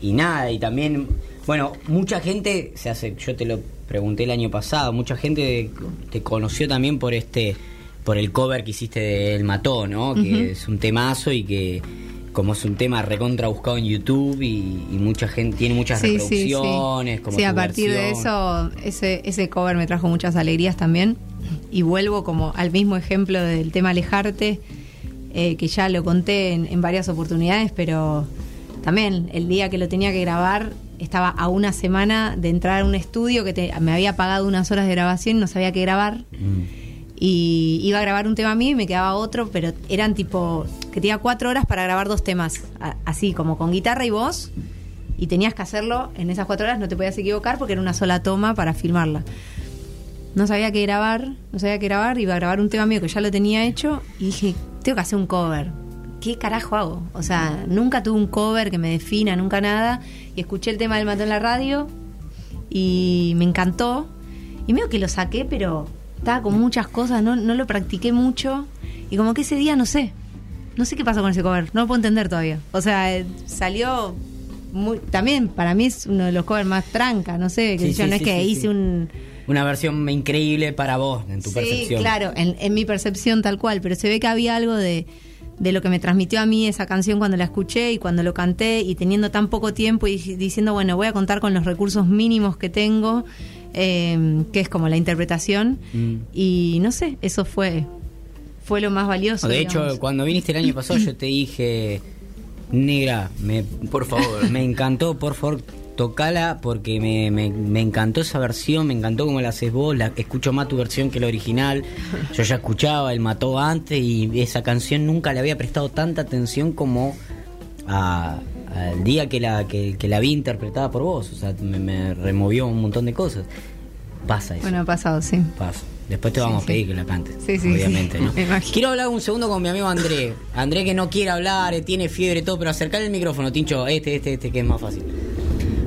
y, y nada, y también, bueno, mucha gente se hace, yo te lo pregunté el año pasado, mucha gente te conoció también por este por el cover que hiciste de El Mató, ¿no? Que es un temazo y que como es un tema recontra buscado en YouTube y, y mucha gente tiene muchas Sí, sí, sí. reproducciones. Como Sí, a partir de eso, ese, ese cover me trajo muchas alegrías también. Y vuelvo como al mismo ejemplo del tema Alejarte, eh, que ya lo conté en, en varias oportunidades, pero también el día que lo tenía que grabar estaba a una semana de entrar a un estudio que te- me había pagado unas horas de grabación y no sabía qué grabar. Mm. Y iba a grabar un tema mío y me quedaba otro, pero eran tipo que tenía cuatro horas para grabar dos temas, así como con guitarra y voz. Y tenías que hacerlo en esas cuatro horas, no te podías equivocar porque era una sola toma para filmarla. No sabía qué grabar, no sabía qué grabar, iba a grabar un tema mío que ya lo tenía hecho y dije, tengo que hacer un cover. ¿Qué carajo hago? O sea, nunca tuve un cover que me defina, nunca nada. Y escuché el tema del mató en la radio y me encantó. Y medio que lo saqué, pero estaba con muchas cosas, no, no lo practiqué mucho. Y como que ese día, no sé, no sé qué pasó con ese cover, no lo puedo entender todavía. O sea, eh, salió muy, también para mí es uno de los covers más tranca, no sé, que Sí, yo, sí, no sí, es que sí, hice sí. un... Una versión increíble para vos, en tu sí, percepción. claro, en, en mi percepción tal cual, pero se ve que había algo de, de lo que me transmitió a mí esa canción cuando la escuché y cuando lo canté y teniendo tan poco tiempo y diciendo, bueno, voy a contar con los recursos mínimos que tengo, eh, que es como la interpretación, Mm. y no sé, eso fue, fue lo más valioso. De digamos. hecho, cuando viniste el año pasado, yo te dije, negra, me, Por favor. me encantó, por favor, tocala porque me, me, me encantó esa versión, me encantó cómo la haces vos, la, escucho más tu versión que la original. Yo ya escuchaba El Mató antes y esa canción nunca le había prestado tanta atención como a- al día que la, que, que la vi interpretada por vos. O sea, me, me removió un montón de cosas. Pasa eso. Bueno, ha pasado, sí. Pasa. Después te vamos sí. a pedir que la cantes. Sí, sí, obviamente. ¿no? Quiero hablar un segundo con mi amigo André. André que no quiere hablar, eh, tiene fiebre y todo, pero acercar el micrófono, Tincho, este, este, este, que es más fácil.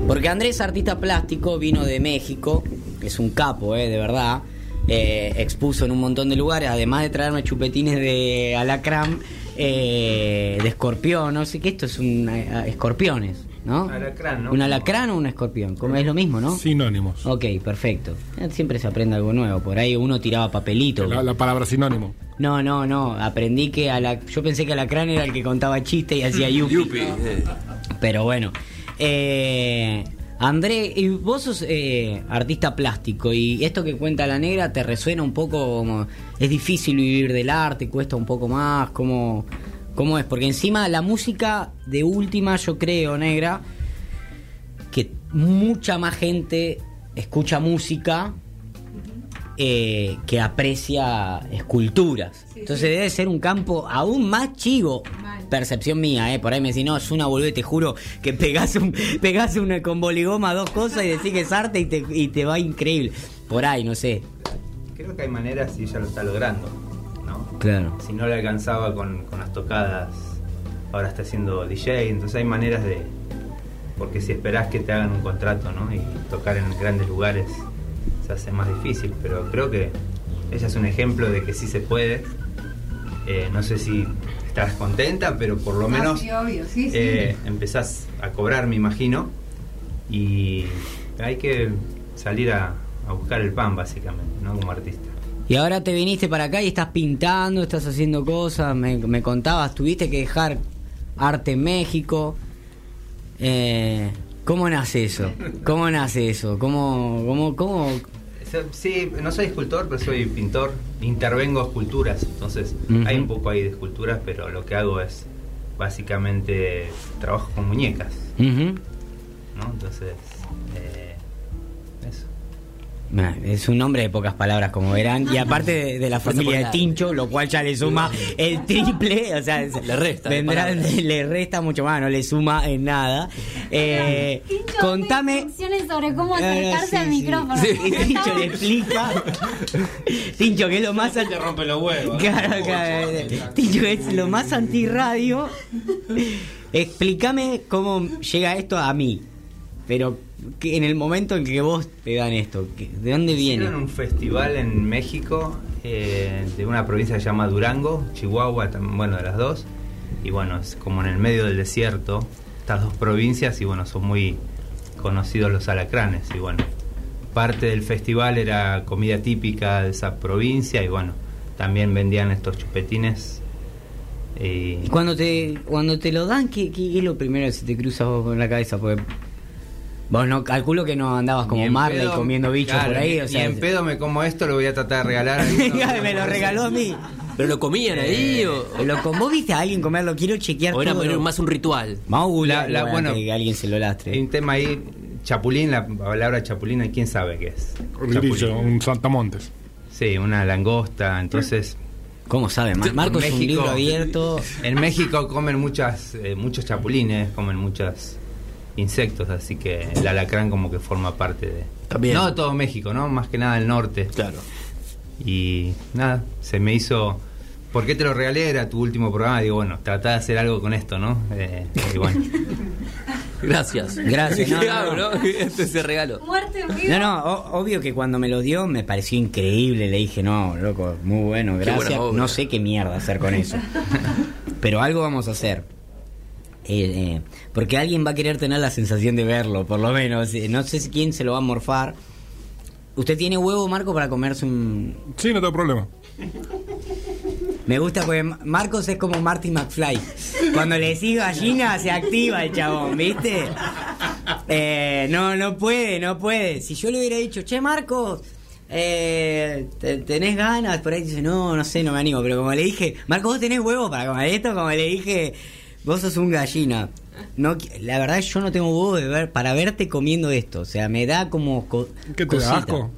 Porque Andrés artista plástico, vino de México, es un capo, eh, de verdad. Eh, expuso en un montón de lugares, además de traerme chupetines de alacrán, eh, de escorpión, no sé qué, esto es un eh, escorpiones, ¿no? Alacrán, ¿no? ¿Un alacrán o un escorpión? Como es lo mismo, ¿no? Sinónimos. Ok, perfecto. Eh, Siempre se aprende algo nuevo. Por ahí uno tiraba papelito. La, la palabra sinónimo. No, no, no. Aprendí que a la... yo pensé que Alacrán era el que contaba chistes y hacía yupi. Yupi. eh. Pero bueno. Eh, André, y vos sos eh, artista plástico y esto que cuenta la negra te resuena un poco como... Es difícil vivir del arte, cuesta un poco más, ¿cómo, cómo es? Porque encima la música de última, yo creo, negra, que mucha más gente escucha música eh, que aprecia esculturas. Entonces debe ser un campo aún más chivo. Percepción mía, ¿eh? Por ahí me decís, no, es una boludez, te juro que pegás, un, pegás una, con boligoma dos cosas y decís que es arte y te, y te va increíble. Por ahí, no sé. Creo que hay maneras y ya lo está logrando, ¿no? Claro. Si no le alcanzaba con, con las tocadas, ahora está haciendo DJ, entonces hay maneras de... Porque si esperás que te hagan un contrato, ¿no? Y tocar en grandes lugares se hace más difícil, pero creo que ella es un ejemplo de que sí se puede. Eh, no sé si estás contenta, pero por lo menos eh, empezás a cobrar, me imagino, y hay que salir a, a buscar el pan, básicamente, ¿no? Como artista. Y ahora te viniste para acá y estás pintando, estás haciendo cosas, me, me contabas, tuviste que dejar arte en México. Eh, ¿Cómo nace eso? ¿Cómo nace eso? ¿Cómo, cómo, cómo? Sí, no soy escultor, pero soy pintor. Intervengo esculturas, entonces hay un poco ahí de esculturas, pero lo que hago es básicamente trabajo con muñecas. ¿no? Entonces, eh. Nah, Es un nombre de pocas palabras, como verán, y aparte de, de la familia de Tincho, lo cual ya le suma el triple, o sea, Le resta vendrá- le resta mucho más, no le suma en nada. Eh, Tincho, contame. sobre cómo Ah, acercarse sí, al micrófono. Sí, Tincho le explica. Tincho, que es lo más. Te rompe los huevos. Claro, claro. Tincho, que es lo más antirradio. Explícame cómo llega esto a mí. Pero que en el momento en que vos te dan esto, ¿de dónde viene? Hicieron un festival en México eh, de una provincia que se llama Durango, Chihuahua, bueno, de las dos. Y bueno, es como en el medio del desierto, estas dos provincias, y bueno, son muy conocidos los alacranes. Y bueno, parte del festival era comida típica de esa provincia, y bueno, también vendían estos chupetines. Y Y cuando te, cuando te lo dan, ¿qué, qué, es lo primero que se te cruza vos por la cabeza? Porque vos no, calculo que no andabas como Marley pedo- comiendo bichos claro, por ahí. ni- o sea, ni en pedo me como esto, lo voy a tratar de regalar. a me lo regaló a mí. ¿Pero lo comían ahí o, Lo, con- ¿Vos viste a alguien comerlo? Quiero chequear o era todo. poner más un ritual? Vamos La- la- bueno, que alguien se lo Hay lastre. un tema ahí, chapulín, la palabra chapulín, ¿quién sabe qué es? Un grillo, Chapulín. un saltamontes. Sí, una langosta, entonces... ¿Cómo sabe? Mar- Marcos es un libro abierto. En México comen muchas, eh, muchos chapulines, comen muchos insectos, así que el alacrán como que forma parte de... También. No de todo México, ¿no? Más que nada el norte. Claro. Y nada, se me hizo... ¿Por qué te lo regalé? Era tu último programa. Digo, bueno, tratá de hacer algo con esto, ¿no? Eh, y bueno. Gracias. Gracias, no, no, no. Este es el regalo. Muerte en vivo. No, no, o- obvio que cuando me lo dio me pareció increíble. Le dije, no, loco, muy bueno, gracias. No sé qué mierda hacer con eso. Pero algo vamos a hacer. Eh, eh, porque alguien va a querer tener la sensación de verlo, por lo menos. Eh, No sé si quién se lo va a morfar. ¿Usted tiene huevo, Marco, para comerse un...? Sí, no tengo problema. Me gusta porque Ma- Marcos es como Marty McFly. Cuando le decís gallina se activa el chabón, ¿viste? Eh, no, no puede, no puede. Si yo le hubiera dicho, che, Marcos, eh, te- ¿tenés ganas? Por ahí dice, no, no sé, no me animo. Pero como le dije, Marcos, ¿vos tenés huevo para comer esto? Como le dije, vos sos un gallina. No, qui- la verdad yo no tengo huevo de ver, para verte comiendo esto. O sea, me da como... co- ¿Qué te da asco?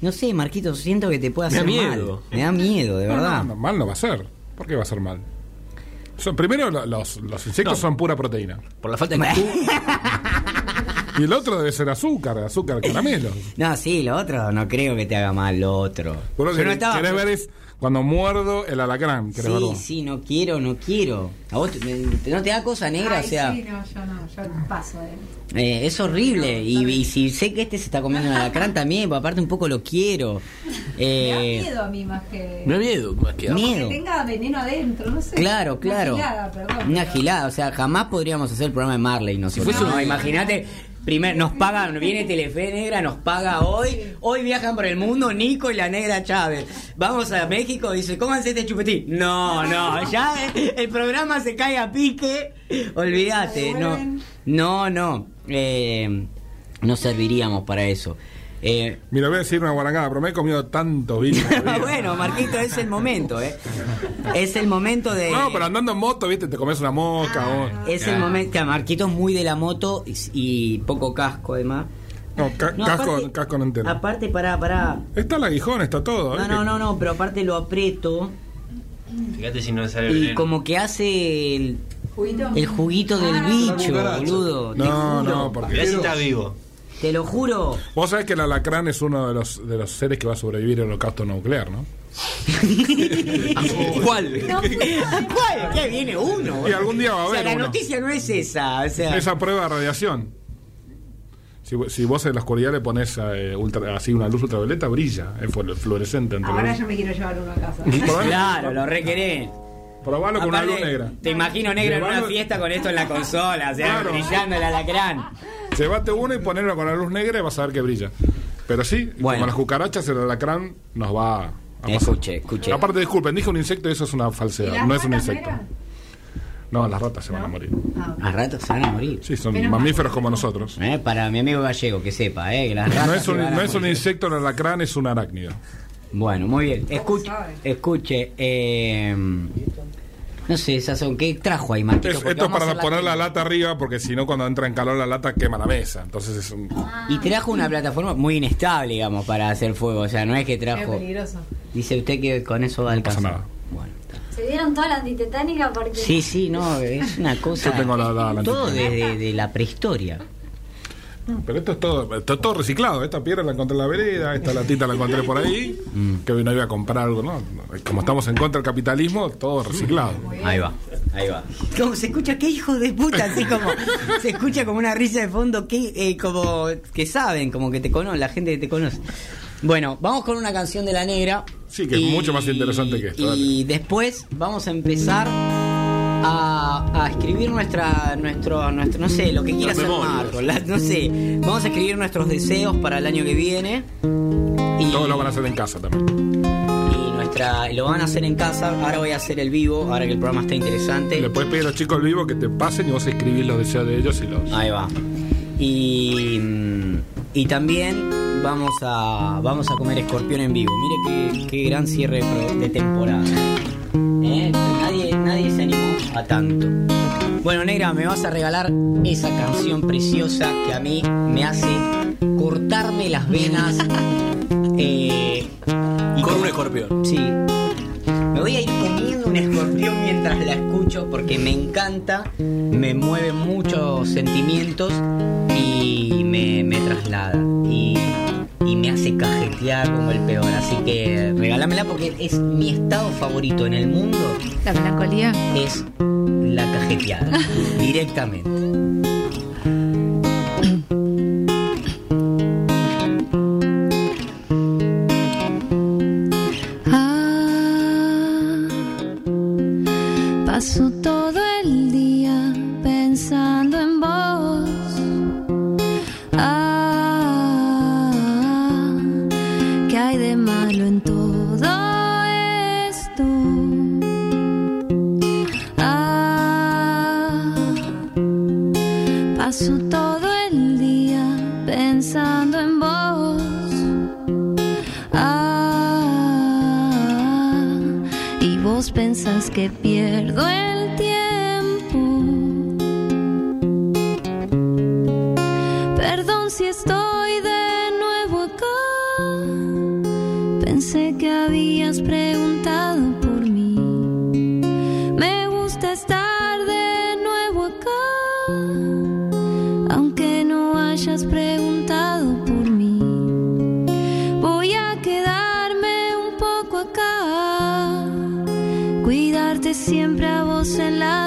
No sé, Marquito, siento que te puede Me da hacer miedo. mal. Me da miedo, de No, verdad. no, no, mal no va a ser. ¿Por qué va a ser mal? Son- primero, lo- los, los insectos No. son pura proteína. Por la falta de. Y el otro debe ser azúcar, azúcar caramelo. No, sí, lo otro no creo que te haga mal lo otro. Yo no estaba- querés ver es cuando muerdo el alacrán. ¿querés Sí, verlo? sí, no quiero, no quiero. ¿A vos te- no te da cosa negra? Ay, o sea, sí, no, yo no, yo paso de eh, es horrible. Y, y si sé que este se está comiendo un alacrán también, pues aparte un poco lo quiero. Me da Eh, miedo a mí más que. Me da miedo más que Miedo. Que tenga veneno adentro, no sé. Claro, claro. Una gilada, perdón. Una pero- gilada, o sea, jamás podríamos hacer el programa de Marley nosotros. fuese no, un- imagínate, primero nos pagan, viene Telefe Negra, nos paga hoy, hoy viajan por el mundo Nico y la Negra Chávez. Vamos a México, dice, cómanse este chupetín. No, no, ya el, el programa se cae a pique, olvídate, no, no, no, eh, no serviríamos para eso. Eh, Mira, voy a decir una guarangada, pero me he comido tantos bichos. bueno, Marquito, es el momento, ¿eh? Es el momento de... No, pero andando en moto, viste, te comes una mosca. o- Es el momento que Marquito es muy de la moto y, y poco casco además. No, ca- No, casco, aparte- casco no entero. Aparte, pará, pará. Está el aguijón, está todo. No, ¿eh? no, no, no, pero aparte lo aprieto Fíjate si no sale y como que hace el, ¿Juguito? el juguito del Ah, bicho, boludo. No, no, porque. Mirá si está vivo. Te lo juro. Vos sabés que el alacrán es uno de los, de los seres que va a sobrevivir al holocausto nuclear, ¿no? ¿Cuál? ¿Cuál? ¿Qué viene uno? Y algún día va a O sea, haber la uno. noticia no es esa. O sea, Esa prueba de radiación. Si, vo- si vos en la oscuridad le pones eh, ultra- así una luz ultravioleta, brilla, es flu- fluorescente. entre Ahora los- yo me quiero llevar uno a casa. Claro, lo requerés. Probalo con una Aparte, luz negra. Te imagino negra en una fiesta con esto en la consola, o sea, Claro. brillando el alacrán. Llévate uno y ponelo con la luz negra y vas a ver que brilla. Pero sí, Bueno. como las cucarachas, el alacrán nos va a pasar. Escuche, escuche. Aparte, disculpen, dije un insecto y eso es una falsedad. No es un insecto. No, las ratas se van a morir. A ratos se van a morir. Sí, son Pero mamíferos como nosotros. Eh, para mi amigo gallego, que sepa, eh, que las ratas No es se un, van a no es un insecto el alacrán, es un arácnido. Bueno, muy bien. Escuche, escuche. Eh, no sé, Sazón, ¿qué trajo ahí, Marquito? Es- Porque esto es para poner la lata arriba, porque si no, cuando entra en calor la lata quema la mesa. Entonces es un. Y trajo una plataforma muy inestable, digamos, para hacer fuego. O sea, no es que Es trajo. peligroso. Dice usted que con eso va a pasa alcanzar. nada. Bueno, está. Se dieron toda la antitetánica porque. Sí, sí, no, es una cosa. Yo tengo la- la- la todo desde de la prehistoria. Pero esto es todo, esto es todo reciclado. Esta piedra la encontré en la vereda, esta latita la encontré por ahí. Mm. Que no iba a comprar algo, ¿no? Como estamos en contra del capitalismo, todo reciclado. Ahí va, ahí va. Como se escucha, qué hijo de puta, así como se escucha como una risa de fondo, que eh, como que saben, como que te conocen, la gente que te conoce. Bueno, vamos con una canción de la negra. Sí, que es mucho más interesante que esto, Y después vamos a empezar a, a escribir nuestra, nuestro, nuestro, no sé, lo que quiera hacer. Marco, la- no sé. Vamos a escribir nuestros deseos para el año que viene. Y, Todos lo van a hacer en casa también. y nuestra. Lo van a hacer en casa. Ahora voy a hacer el vivo. Ahora que el programa está interesante. Le puedes pedir a los chicos al vivo que te pasen y vos escribís los deseos de ellos y los. Ahí va. Y, mm, y también vamos a vamos a comer escorpión en vivo. Mire qué, qué gran cierre de temporada. Nadie, nadie se animó a tanto. Bueno, negra, me vas a regalar esa canción preciosa que a mí me hace cortarme las venas. eh, y Con un escorpión. Sí. Me voy a ir comiendo un escorpión mientras la escucho porque me encanta, me mueve muchos sentimientos y me, me traslada. Y, y me hace cajetear como el peor. Así que regálamela porque es mi estado favorito en el mundo. La melancolía. Es la cajeteada. directamente. Ah, paso pensás que pierdo en la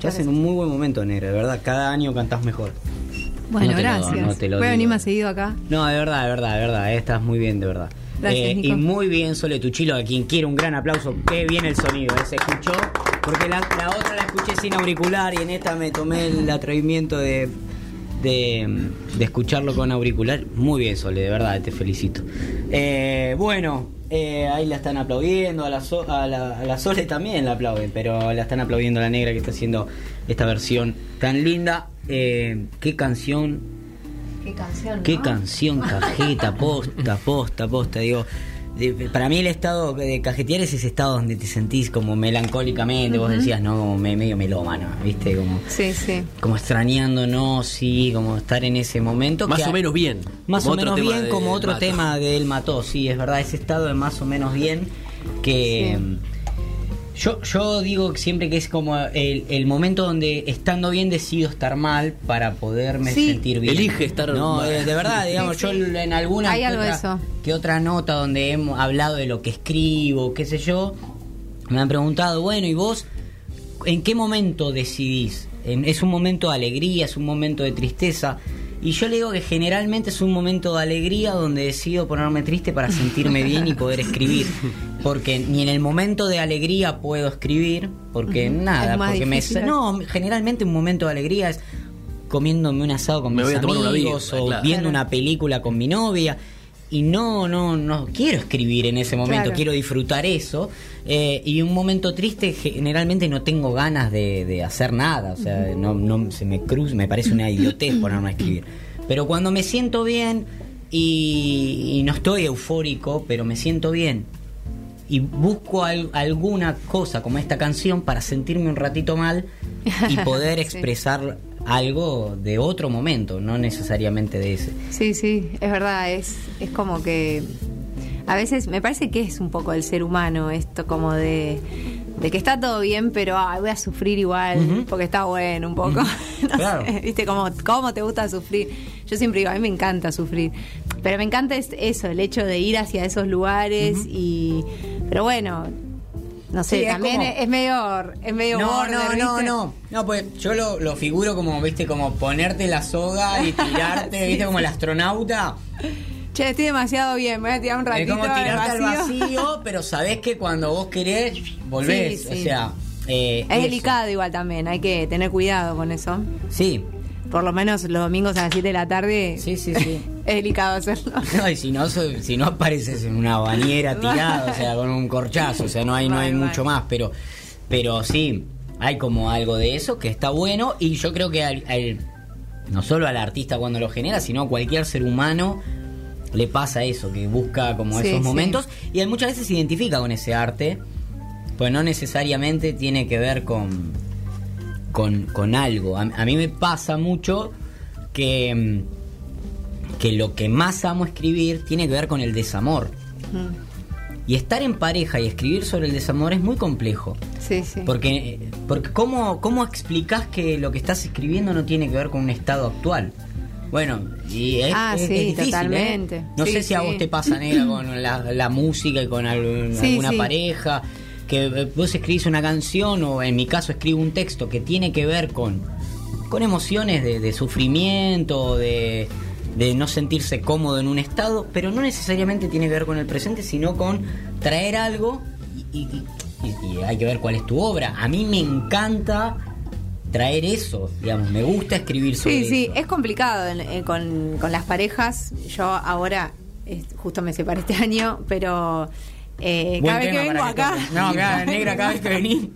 Gracias, hacen gracias. un muy buen momento, negra, de verdad. Cada año cantás mejor. Bueno, No te lo- gracias. no te lo Voy a digo. venir más seguido acá. No, de verdad, de verdad, de verdad. eh, Estás muy bien, de verdad. Gracias, Eh, Nico. y muy bien, Sole Tuchilo, a quien quiere un gran aplauso. Qué bien el sonido, eh, se escuchó. Porque la, la otra la escuché sin auricular y en esta me tomé el atrevimiento de, de, de escucharlo con auricular. Muy bien, Sole, de verdad, te felicito. Eh, bueno, eh, ahí la están aplaudiendo, a la, So- a, la, a la Sole también la aplauden, pero la están aplaudiendo a la negra que está haciendo esta versión tan linda. Eh, ¿Qué canción? Qué canción. ¿Qué ¿no? canción cajeta, posta, posta, posta? Digo, para mí el estado de cajetear es ese estado donde te sentís como melancólicamente, vos decías, no, como me- medio melómano, ¿viste? Como, Sí, sí. como extrañándonos, sí, como estar en ese momento. Más que o menos bien. Más o menos bien, como otro Mato. tema de él mató, sí, es verdad, ese estado de más o menos bien que... Sí. Yo, yo digo siempre que es como el, el momento donde estando bien decido estar mal para poderme Sí. sentir bien. Elige estar No, mal. de, de verdad, digamos, Sí, yo en alguna Hay que algo de otra, eso. que otra nota donde hemos hablado de lo que escribo, qué sé yo, me han preguntado, bueno, ¿y vos en qué momento decidís? En- ¿Es un momento de alegría, es un momento de tristeza? Y yo le digo que generalmente es un momento de alegría donde decido ponerme triste para sentirme bien y poder escribir. Porque ni en el momento de alegría puedo escribir, porque nada, porque me... No, generalmente un momento de alegría es comiéndome un asado con Me mis voy a tomar una amigos o claro. viendo una película con mi novia. Y no, no, no quiero escribir en ese momento, Claro. quiero disfrutar eso. Eh, y un momento triste, generalmente no tengo ganas de, de hacer nada. O sea, no, no se me cruza, me parece una idiotez ponerme a escribir. Pero cuando me siento bien y, y no estoy eufórico, pero me siento bien y busco al- alguna cosa como esta canción para sentirme un ratito mal y poder Sí. expresar algo de otro momento, no necesariamente de ese. Sí, sí, es verdad, es, es como que a veces me parece que es un poco el ser humano esto como de, de que está todo bien, pero ay, voy a sufrir igual porque está bueno un poco. No Claro. sé, ¿Viste cómo, cómo te gusta sufrir? Yo siempre digo, a mí me encanta sufrir, pero me encanta es- eso, el hecho de ir hacia esos lugares y... Pero bueno, no sé, Sí, es también como- es, es medio, es medio No, border, no, no, ¿viste? no. No, pues yo lo, lo figuro como, viste, como ponerte la soga y tirarte, Sí, viste, como el astronauta. Che, estoy demasiado bien, me voy a tirar un Es ratito como al tirarte al vacío. vacío, pero sabés que cuando vos querés, volvés. Sí, O sea, eh, Es eso. delicado igual también, hay que tener cuidado con eso. Sí, Por lo menos los domingos a las 7 de la tarde sí, sí, sí. es delicado hacerlo. No, y si no, si no apareces en una bañera tirada, o sea, con un corchazo, o sea, no hay, no hay mucho más, pero, pero sí, hay como algo de eso que está bueno y yo creo que al, al- no solo al artista cuando lo genera, sino a cualquier ser humano le pasa eso, que busca como Sí, esos sí. momentos y él muchas veces se identifica con ese arte, pues no necesariamente tiene que ver con, con, con algo. A, a mí me pasa mucho que, mm, que lo que más amo escribir tiene que ver con el desamor. Y estar en pareja y escribir sobre el desamor es muy complejo. Sí, sí. Porque, porque ¿cómo, ¿cómo explicás que lo que estás escribiendo no tiene que ver con un estado actual? Bueno, y es, Ah, es- sí, es difícil, ¿eh? totalmente. No Sí, sé si a vos te pasa, negra, con la, la música y con algún- alguna pareja, que eh, vos escribís una canción o en mi caso escribo un texto que tiene que ver con, con emociones de, de sufrimiento, de, de no sentirse cómodo en un estado, pero no necesariamente tiene que ver con el presente, sino con traer algo y, y- y- y hay que ver cuál es tu obra. A mí me encanta traer eso, digamos, me gusta escribir sobre Sí, sí, eso. es complicado eh, con, con las parejas. Yo ahora, eh, justo me separé este año, pero eh, cada vez que vengo que acá... toques. No, claro, negra, cada vez que venís.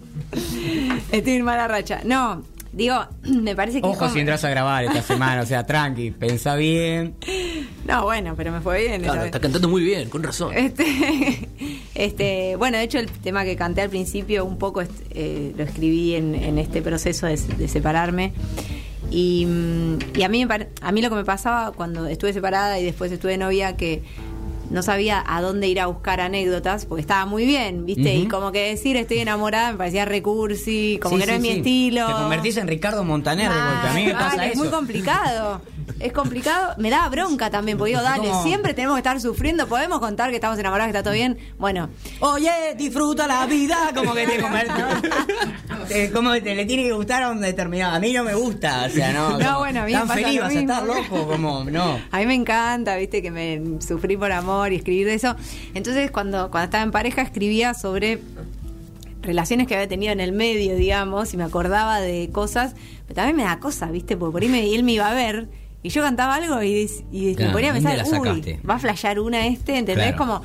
Estoy en mala racha. No, digo, me parece que... Ojo como- si entras a grabar esta semana, o sea, tranqui, pensá bien. No, bueno, pero me fue bien. Claro, está cantando muy bien, con razón. Este, este, bueno, de hecho el tema que canté al principio un poco eh, lo escribí en, en este proceso de, de separarme. Y, mm, y a, mí a mí lo que me pasaba cuando estuve separada y después estuve de novia que no sabía a dónde ir a buscar anécdotas porque estaba muy bien, ¿viste? Y como que decir estoy enamorada me parecía recursi, como Sí, que no sí, es mi sí. estilo. Te convertís en Ricardo Montaner de golpe. A mí me Mal, pasa eso. Es muy complicado. Es complicado. Me da bronca también, porque digo, dale, siempre tenemos que estar sufriendo. Podemos contar que estamos enamorados, que está todo bien. Bueno, Oye, disfruta la vida, como que te convertís. como que te le tiene que gustar a un determinado. A mí no me gusta, o sea, no. No, bueno, a mí me pasa feliz lo vas a estar loco, como, no. a mí me encanta, viste, que me sufrí por amor y escribir de eso. Entonces, cuando, cuando estaba en pareja, escribía sobre relaciones que había tenido en el medio, digamos, y me acordaba de cosas. Pero también me da cosa, viste, porque por ahí me- él me iba a ver Y yo cantaba algo y, y me ponía a ¿dónde pensar, la uy, va a flashear una este, ¿entendés? Claro. Como.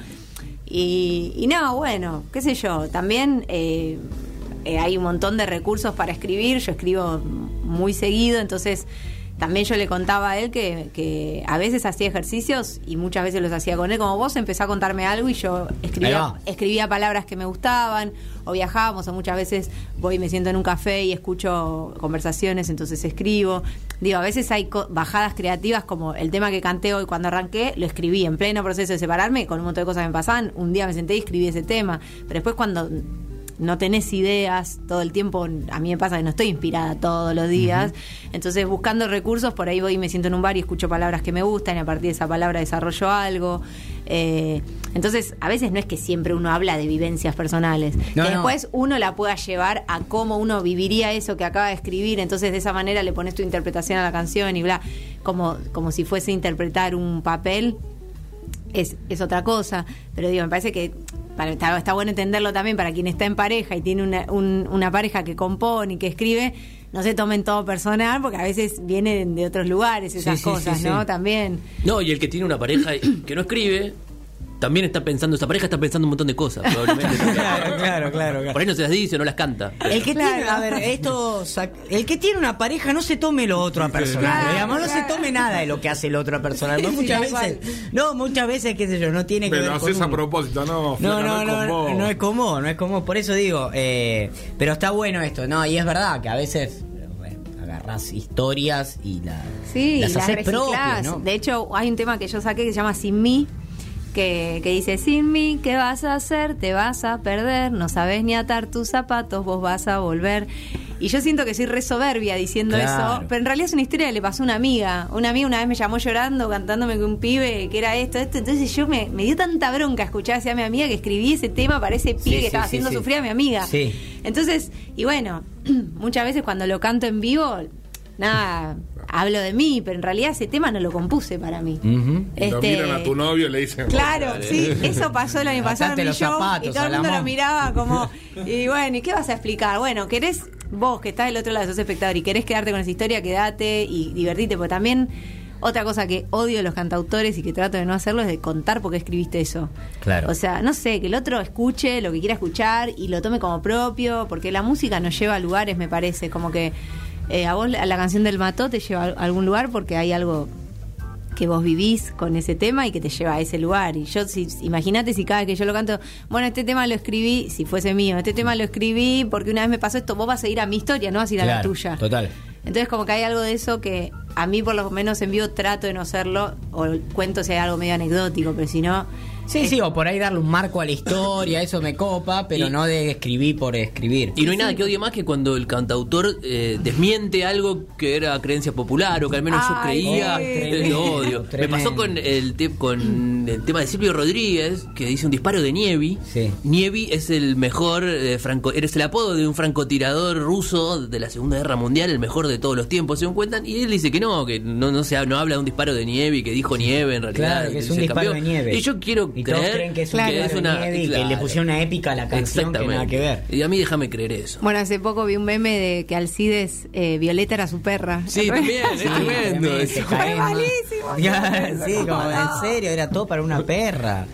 Y, y no, bueno, qué sé yo, también eh, eh, hay un montón de recursos para escribir, yo escribo muy seguido, entonces también yo le contaba a él que, que a veces hacía ejercicios y muchas veces los hacía con él, como vos empezó a contarme algo y yo escribía, palabras que me gustaban, o viajábamos, o muchas veces voy y me siento en un café y escucho conversaciones, entonces escribo. Digo, a veces hay co- bajadas creativas como el tema que canté hoy cuando arranqué, lo escribí en pleno proceso de separarme, con un montón de cosas que me pasaban, un día me senté y escribí ese tema, pero después cuando no tenés ideas todo el tiempo, a mí me pasa que no estoy inspirada todos los días, entonces buscando recursos, por ahí voy y me siento en un bar y escucho palabras que me gustan y a partir de esa palabra desarrollo algo. Eh, entonces, a veces no es que siempre uno habla de vivencias personales, No, que no. después uno la pueda llevar a cómo uno viviría eso que acaba de escribir, entonces de esa manera le pones tu interpretación a la canción y bla, como, como si fuese interpretar un papel es, es otra cosa. Pero digo, me parece que para- está, está bueno entenderlo también para quien está en pareja y tiene una, un- una pareja que compone y que escribe, no se tomen todo personal porque a veces vienen de otros lugares esas Sí, sí, cosas, sí, ¿no? sí. También. No, y el que tiene una pareja que no escribe, también está pensando, esa pareja está pensando un montón de cosas, probablemente. Claro, claro, claro, claro. Por ahí no se las dice, no las canta. El que Claro. tiene, a ver, esto, el que tiene una pareja no se tome lo otro a personal, Claro, digamos, no se tome nada de lo que hace el otro a personal. ¿no? Muchas veces, no, muchas veces, qué sé yo, no tiene que Pero ver con haces a uno. propósito, no, No, flaca, no, es no, no, no es común, no es común, por eso digo, eh, pero está bueno esto, ¿no? Y es verdad que a veces bueno, agarrás historias y la- Sí, las las haces propias, ¿no? De hecho, hay un tema que yo saqué que se llama Sin mí, que, que dice, sin mí, ¿qué vas a hacer? Te vas a perder, no sabes ni atar tus zapatos, vos vas a volver. Y yo siento que soy re soberbia diciendo Claro. eso, pero en realidad es una historia que le pasó a una amiga. Una amiga una vez me llamó llorando, cantándome que un pibe, que era esto, esto. Entonces yo me, me dio tanta bronca escuchar hacia mi amiga que escribí ese tema para ese pibe Sí, que sí, estaba sí, haciendo sufrir a mi amiga. Entonces, y bueno, muchas veces cuando lo canto en vivo, nada, hablo de mí, pero en realidad ese tema no lo compuse para mí. Y Lo miran a tu novio y le dicen. Claro, sí, eso pasó el año pasado en mi show zapatos, y todo el mundo lo miraba como, y bueno, ¿y qué vas a explicar? Bueno, querés vos que estás del otro lado, sos espectador y querés quedarte con esa historia, quedate y divertite, porque también otra cosa que odio de los cantautores y que trato de no hacerlo es de contar por qué escribiste eso. Claro. O sea, no sé, que el otro escuche lo que quiera escuchar y lo tome como propio, porque la música nos lleva a lugares, me parece, como que eh, a vos la la canción del Mató te lleva a algún lugar porque hay algo que vos vivís con ese tema y que te lleva a ese lugar. Y yo, si, imagínate si cada vez que yo lo canto, bueno, este tema lo escribí, si fuese mío, este tema lo escribí porque una vez me pasó esto, vos vas a ir a mi historia, no vas a ir a la tuya. Total. Entonces como que hay algo de eso que a mí por lo menos en vivo trato de no hacerlo, o cuento si hay algo medio anecdótico, pero si no... Sí, sí, o por ahí darle un marco a la historia, eso me copa, pero Y- no de escribir por escribir. Y no hay nada que odie más que cuando el cantautor eh, desmiente algo que era creencia popular o que al menos yo creía. Eh, lo odio. Me pasó con el, te- con el tema de Silvio Rodríguez, que dice un disparo de Nievi. Sí. Nievi es el mejor eh, franco, eres el apodo de un francotirador ruso de la Segunda Guerra Mundial, el mejor de todos los tiempos, se cuentan. Y él dice que no, que no, no, se, no habla de un disparo de Nievi, que dijo nieve en realidad. Claro, que es un disparo de nieve. Y yo quiero Y todos creen que es un Claro. disparo de nieve y que le pusieron una épica a la canción que nada que ver. Y a mí déjame creer eso. Bueno, hace poco vi un meme de que Alcides eh, Violeta era su perra. Sí, también, es tremendo. Fue malísimo. Ya, sí, como No. en serio, era todo para una perra.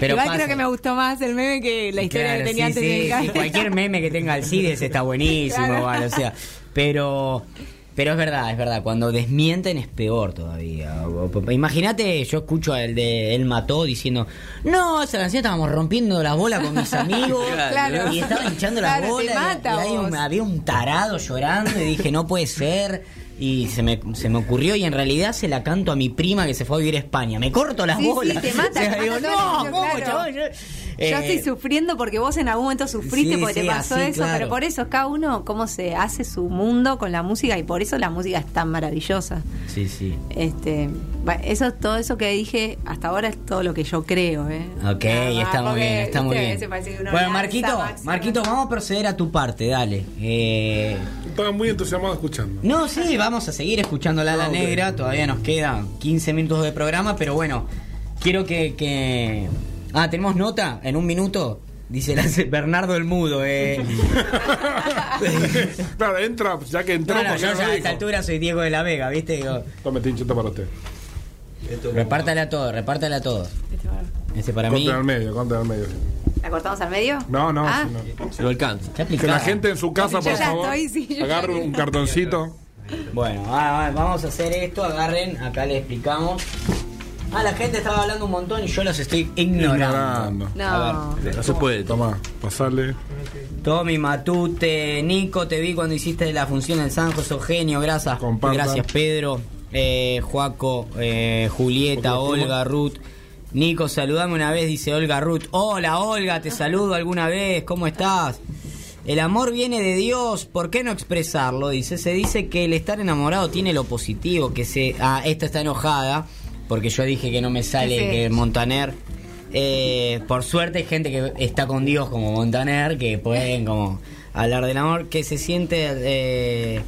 Pero Igual pasa- creo que me gustó más el meme que la historia Claro, que tenía sí, antes sí, de sí, cualquier meme que tenga Alcides está buenísimo, Claro. igual, o sea, pero pero es verdad, es verdad, cuando desmienten es peor todavía. Imagínate, yo escucho al de Él Mató diciendo, no, esa canción estábamos rompiendo las bolas con mis amigos Claro. y estaban hinchando Claro, las bolas mata y un- había un tarado llorando y dije, no puede ser. Y se me, se me ocurrió y en realidad se la canto a mi prima que se fue a vivir a España. Me corto las Sí, sí, bolas. te mata, O sea, te digo, mata no. Yo, Yo eh, estoy sufriendo porque vos en algún momento sufriste Sí, porque te pasó así, eso, claro. pero por eso cada uno cómo se hace su mundo con la música y por eso la música es tan maravillosa. Sí, sí. Este, bueno, eso todo eso que dije hasta ahora es todo lo que yo creo, ¿eh? Ok, más, está muy bien, está muy bien. Bueno, Marquito. Marquito, vamos a proceder a tu parte, dale. Eh, Estaba muy entusiasmado escuchando. no, sí, vamos a seguir escuchando La La Ah. Negra, todavía nos quedan 15 minutos de programa, pero bueno, quiero que, que... Ah, ¿tenemos nota en un minuto? Dice la- Bernardo el Mudo, eh. claro, entra, ya que entró. No, no, ¿por qué yo ya a esta altura soy Diego de la Vega, ¿viste? Digo, Tome, tinchito para usted. repártale a todos, repártale a todos. Ese para mí. Contra al medio, contra al medio. ¿La cortamos al medio? No, no, Ah. si no. Se lo alcanza. Que la gente en su casa, por favor, estoy, sí, agarre un cartoncito. Bueno, ah, vamos a hacer esto, agarren, acá les explicamos. Ah, la gente estaba hablando un montón y yo los estoy ignorando. Ignorando. No. A ver, No se puede. Toma, pasarle. Tommy, Matute, Nico, te vi cuando hiciste la función en San José, genio, gracias. Compartan. Gracias, Pedro, eh, Juaco, eh, Julieta, Olga, Ruth. Nico, saludame una vez, dice Olga Ruth. Hola, Olga, te saludo alguna vez, ¿cómo estás? El amor viene de Dios, ¿por qué no expresarlo? Dice, se dice que el estar enamorado tiene lo positivo, que se... Ah, esta está enojada, porque yo dije que no me sale Sí. que Montaner... Eh, por suerte hay gente que está con Dios como Montaner, que pueden como hablar del amor, que se siente... eh,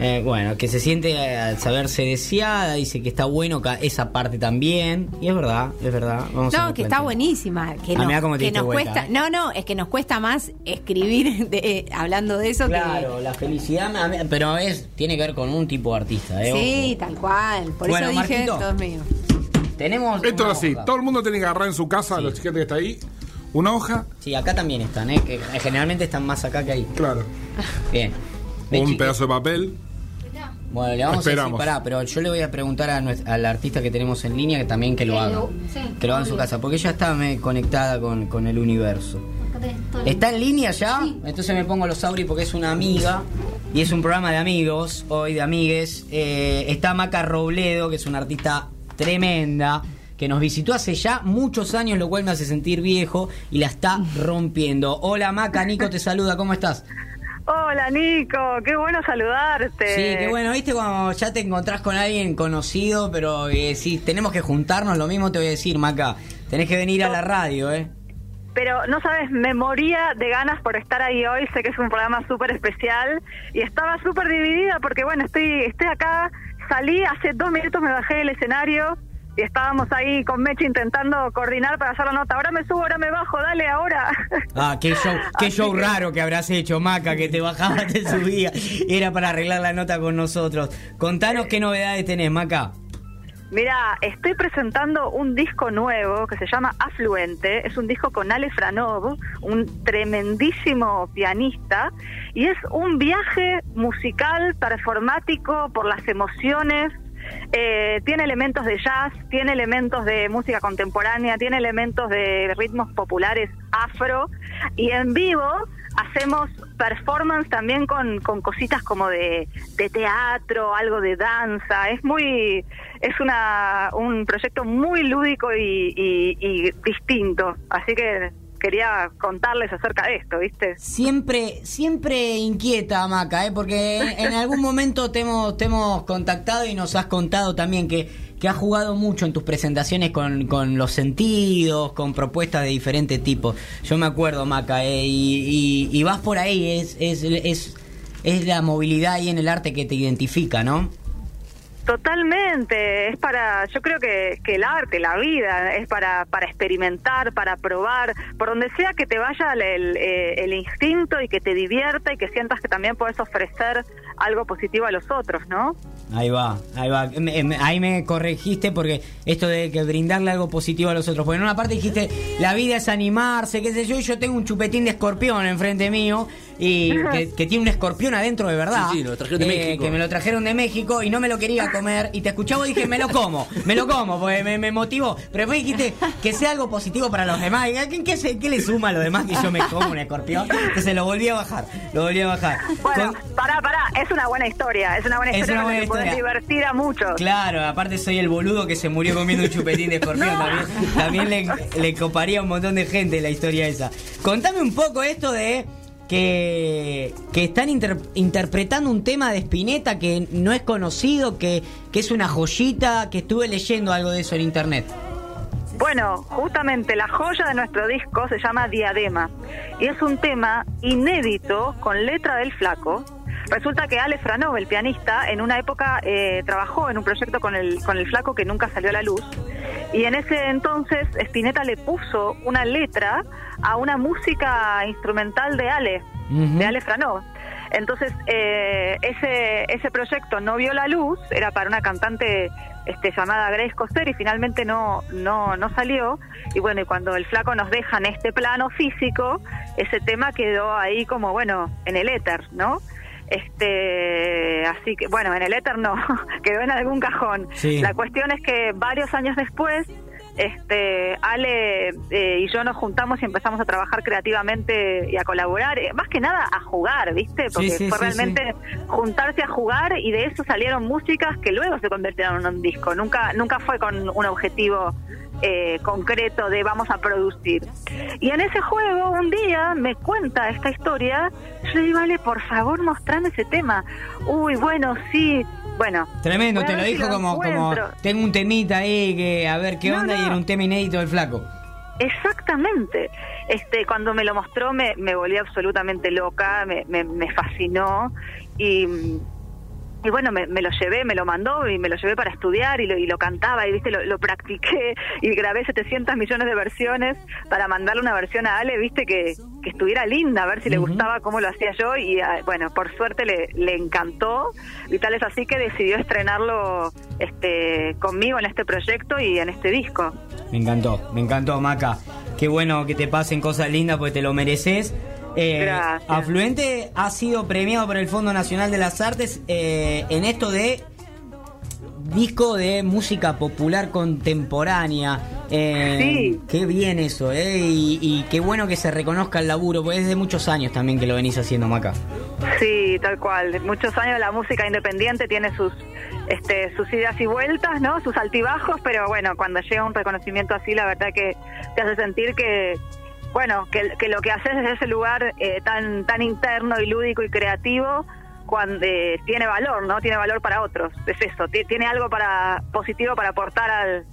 eh, bueno, que se siente eh, al saberse deseada, dice que está bueno esa parte también, y es verdad, es verdad. Vamos No, que está buenísima. Que Ah, nos, te que nos vuelta, cuesta. eh. No, no, es que nos cuesta más escribir de- eh, hablando de eso Claro, la felicidad, mí- pero es tiene que ver con un tipo de artista. ¿eh? Sí, Ojo. tal cual. Por Bueno, eso dije Marquito. es mío. Tenemos. Esto es así, todo el mundo tiene que agarrar en su casa, los chiquetes que está ahí, una hoja, Sí, acá también están, ¿eh? Que generalmente están más acá que ahí. claro, Bien. Un pedazo de papel. Bueno, le vamos a Esperamos. decir, pará, pero yo le voy a preguntar a nues- al artista que tenemos en línea que también que lo haga. lo- sí, que lo haga en su casa, porque ella está me, conectada con, con el universo. ¿Está en línea ya? Sí. Entonces me pongo los auris porque es una amiga y es un programa de amigos, hoy de amigues. Eh, está Maca Robledo, que es una artista tremenda, que nos visitó hace ya muchos años, lo cual me hace sentir viejo y la está rompiendo. Hola Maca, Nico te saluda, ¿cómo estás? Hola Nico, qué bueno saludarte. Sí, qué bueno, viste cuando ya te encontrás con alguien conocido, pero eh, si tenemos que juntarnos, lo mismo te voy a decir, Maca, tenés que venir a la radio, ¿eh? Pero no sabes, me moría de ganas por estar ahí hoy. Sé que es un programa súper especial y estaba súper dividida porque, bueno, estoy, estoy acá. Salí hace dos minutos, me bajé del escenario y estábamos ahí con Meche intentando coordinar para hacer la nota. Ahora me subo, ahora me bajo, dale ahora. Ah, qué show, qué Así show que- raro que habrás hecho, Maca, que te bajabas, te subías. Era para arreglar la nota con nosotros. Contanos qué novedades tenés, Maca. Mira, estoy presentando un disco nuevo que se llama Afluente. Es un disco con Ale Franov, un tremendísimo pianista. Y es un viaje musical, performático, por las emociones. Eh, tiene elementos de jazz, tiene elementos de música contemporánea, tiene elementos de ritmos populares afro. Y en vivo hacemos performance también con, con cositas como de, de teatro, algo de danza. Es muy, es una, un proyecto muy lúdico y, y- y distinto. Así que quería contarles acerca de esto, ¿viste? Siempre, siempre inquieta, Maca, ¿eh? porque en, algún momento te hemos, te hemos contactado y nos has contado también que, que has jugado mucho en tus presentaciones con, con los sentidos, con propuestas de diferente tipo. Yo me acuerdo, Maca, ¿eh? y, y- y vas por ahí, es, es, es, es la movilidad ahí en el arte que te identifica, ¿no? Totalmente, es para, yo creo que, que el arte, la vida, es para, para experimentar, para probar, por donde sea que te vaya el, el, eh, el instinto y que te divierta y que sientas que también puedes ofrecer algo positivo a los otros, ¿no? Ahí va, ahí va. Me- me- ahí me corregiste porque esto de que brindarle algo positivo a los otros. Porque en una parte dijiste, la vida es animarse, qué sé yo, y yo tengo un chupetín de escorpión enfrente mío y que, que tiene un escorpión adentro de verdad. Sí, lo trajeron de Eh, México. Que me lo trajeron de México y no me lo quería comer. Y te escuchaba y dije, me lo como, me lo como, porque me, me motivó. Pero después dijiste que sea algo positivo para los demás. Y, ¿Qué, qué, se- qué le suma a los demás que yo me como un escorpión? Entonces lo volví a bajar, lo volví a bajar. Bueno, Con- pará, pará, es una buena historia, es una buena Es historia una con la buena historia. divertir a muchos. Claro, aparte soy el boludo que se murió comiendo un chupetín de escorpión. También, también le, le coparía a un montón de gente la historia esa. Contame un poco esto de que, que están inter- interpretando un tema de Spinetta que no es conocido, que, que es una joyita, que estuve leyendo algo de eso en internet. Bueno, justamente la joya de nuestro disco se llama Diadema y es un tema inédito con letra del flaco. Resulta que Ale Franov, el pianista, en una época eh, trabajó en un proyecto con el, con el flaco que nunca salió a la luz Y en ese entonces Spinetta le puso una letra a una música instrumental de Ale, de Ale Franov. Entonces, eh, ese, ese proyecto no vio la luz, era para una cantante este, llamada Grace Coster y finalmente no, no, no salió. Y bueno, y cuando el flaco nos deja en este plano físico, ese tema quedó ahí como, bueno, en el éter, ¿no? Este, así que, bueno, en el éter no, quedó en algún cajón. Sí. La cuestión es que varios años después, este, Ale eh, y yo nos juntamos y empezamos a trabajar creativamente y a colaborar, eh, más que nada a jugar, ¿viste? Porque sí, fue sí, realmente juntarse a jugar y de eso salieron músicas que luego se convirtieron en un disco. Nunca, nunca fue con un objetivo eh, concreto de vamos a producir. Y en ese juego, un día me cuenta esta historia. Yo le digo, Ale, por favor, mostrame ese tema. Uy, bueno, sí. Bueno. Tremendo, te lo si dijo como, como tengo un temita ahí que a ver qué No, onda y era un tema inédito del flaco. Exactamente. Este, cuando me lo mostró me, me volví absolutamente loca, me, me, me fascinó y, y bueno, me, me lo llevé, me lo mandó y me lo llevé para estudiar y lo, y lo cantaba y viste, lo, lo practiqué y grabé 700 millones de versiones para mandarle una versión a Ale, viste, que, que estuviera linda, a ver si le gustaba cómo lo hacía yo y ah, bueno, por suerte le, le encantó y tal es así que decidió estrenarlo este, conmigo en este proyecto y en este disco. Me encantó, me encantó, Maca. Qué bueno que te pasen cosas lindas porque te lo mereces. Eh. Afluente ha sido premiado por el Fondo Nacional de las Artes eh, en esto de disco de música popular contemporánea. Eh, Sí. Qué bien eso, ¿eh? Y, y qué bueno que se reconozca el laburo, porque es de muchos años también que lo venís haciendo, Maca. Sí, tal cual. Muchos años la música independiente tiene sus este, sus idas y vueltas, ¿no? Sus altibajos, pero bueno, cuando llega un reconocimiento así, la verdad que te hace sentir que, bueno, que, que lo que haces desde ese lugar eh, tan tan interno y lúdico y creativo, cuando eh, tiene valor, ¿no? Tiene valor para otros. Es eso, ti- tiene algo para positivo para aportar al,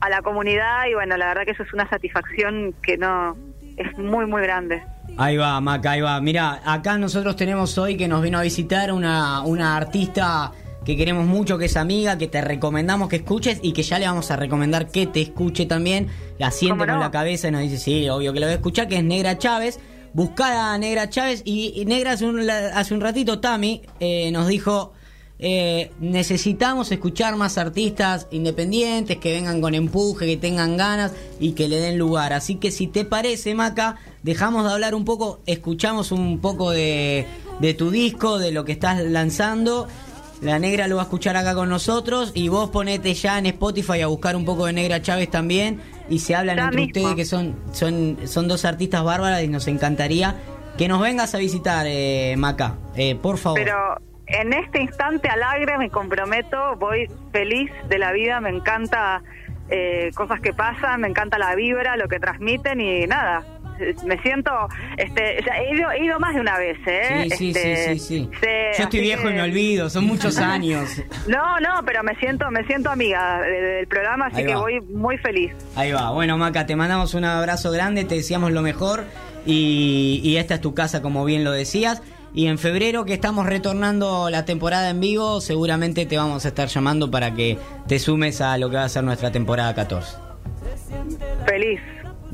a la comunidad y bueno, la verdad que eso es una satisfacción que no es muy muy grande. Ahí va, Maca, ahí va. Mira, acá nosotros tenemos hoy que nos vino a visitar una, una artista que queremos mucho, que es amiga, que te recomendamos que escuches y que ya le vamos a recomendar que te escuche también. La siente con la cabeza y nos dice, sí, obvio que lo voy a escuchar, que es Negra Chávez. Buscada a Negra Chávez y, y Negra hace un, la- hace un ratito, Tami, eh, nos dijo... eh, necesitamos escuchar más artistas independientes que vengan con empuje, que tengan ganas y que le den lugar. Así que si te parece, Maca, dejamos de hablar un poco, escuchamos un poco de, de tu disco, de lo que estás lanzando. La negra lo va a escuchar acá con nosotros y vos ponete ya en Spotify a buscar un poco de Negra Chávez también y se hablan Ya entre mismo. ustedes que son, son, son dos artistas bárbaras y nos encantaría que nos vengas a visitar, eh, Maca, eh, por favor. Pero en este instante al aire me comprometo, voy feliz de la vida, me encanta eh, cosas que pasan, me encanta la vibra, lo que transmiten y nada. Me siento, este, ya he ido, he ido más de una vez, ¿eh? Sí, sí, Este, sí, sí, sí. sí, Yo estoy viejo y me olvido, son muchos años. No, no, pero me siento, me siento amiga de- del programa, así que voy muy feliz. Ahí va. Bueno, Maca, te mandamos un abrazo grande, te deseamos lo mejor y, y esta es tu casa, como bien lo decías. Y en febrero, que estamos retornando la temporada en vivo, seguramente te vamos a estar llamando para que te sumes a lo que va a ser nuestra temporada 14. Feliz.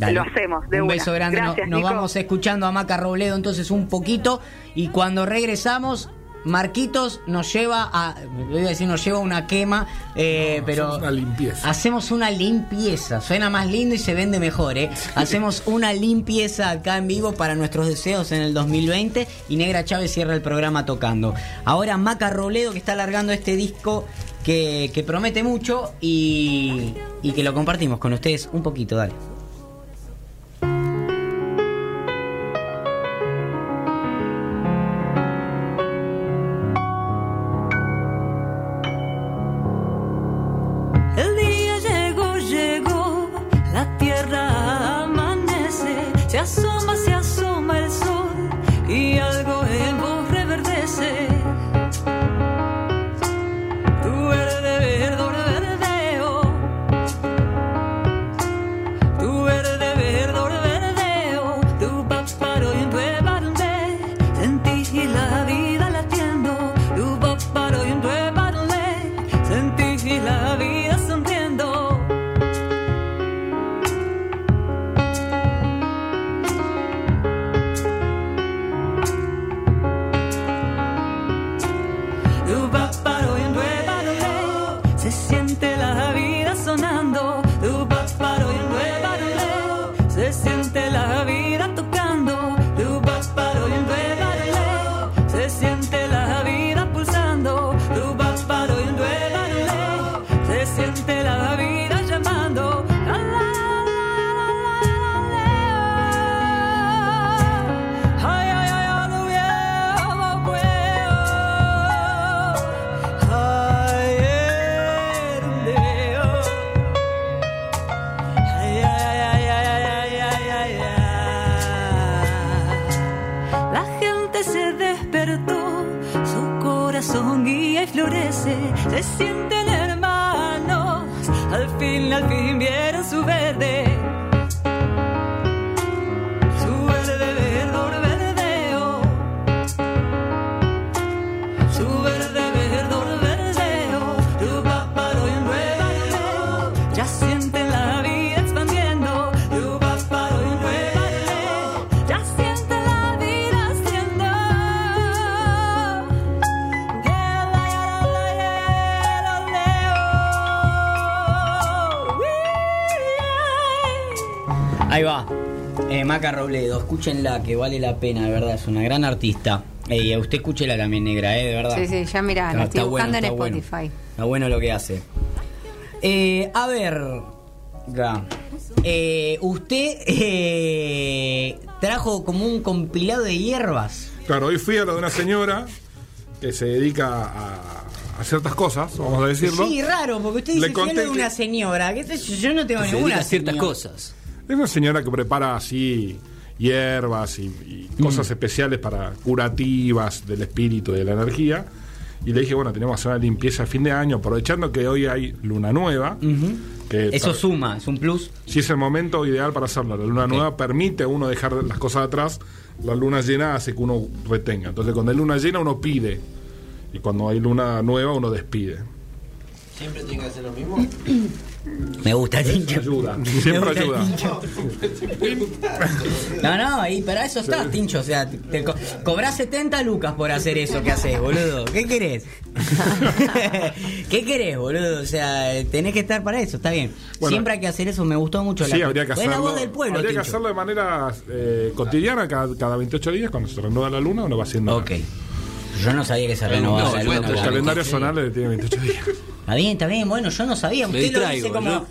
Dale. Lo hacemos, de Un una. beso grande. Gracias, nos nos Nico. vamos escuchando a Maca Robledo entonces un poquito. Y cuando regresamos, Marquitos nos lleva a. Voy a decir, nos lleva a una quema, eh, No, pero. hacemos una limpieza. Hacemos una limpieza. Suena más lindo y se vende mejor, ¿eh? Hacemos una limpieza acá en vivo para nuestros deseos en el 2020. Y Negra Chávez cierra el programa tocando. Ahora Maca Robledo que está alargando este disco. Que, que promete mucho y, y que lo compartimos con ustedes un poquito, dale. Maca Robledo, escúchenla que vale la pena, de verdad, es una gran artista. Eh, y a usted escúchela también, negra, ¿eh? De verdad. Sí, sí, ya mirá, la estoy bueno, buscando en está bueno. Spotify. Está bueno lo que hace. Eh, a ver, eh, usted eh, trajo como un compilado de hierbas. Claro, hoy fui a lo de una señora que se dedica a, a ciertas cosas, vamos a decirlo. Sí, raro, porque usted dice conté "Fui a lo de una señora. ¿Qué sé yo? Yo no tengo Se ninguna dedica a ciertas señora. cosas. Es una señora que prepara así hierbas y, y cosas especiales para curativas del espíritu y de la energía. Y le dije, bueno, tenemos que hacer una limpieza a fin de año, aprovechando que hoy hay luna nueva. que Eso suma, es un plus. Sí, es el momento ideal para hacerlo. La luna nueva permite a uno dejar las cosas atrás. La luna llena hace que uno retenga. Entonces, cuando hay luna llena, uno pide. Y cuando hay luna nueva, uno despide. ¿Siempre tiene que hacer lo mismo? Me gusta, Tincho. Ayuda, siempre ayuda. Tincho. No, no, y para eso está, Tincho. O sea, te co- cobrás 70 lucas por hacer eso que haces, boludo. ¿Qué querés? ¿Qué querés, boludo? O sea, tenés que estar para eso, está bien. Bueno. Siempre hay que hacer eso, me gustó mucho. Sí, la, habría que es hacerlo. la voz del pueblo, habría que hacerlo de manera eh, cotidiana, cada, cada 28 días, cuando se renueva la luna, uno va haciendo. Ok. Yo no sabía que se renovaba No, el, luna. el calendario solar tiene 28 días. Está bien, está bien, bueno, yo no sabía. Usted lo distraigo, dice como. ¿no?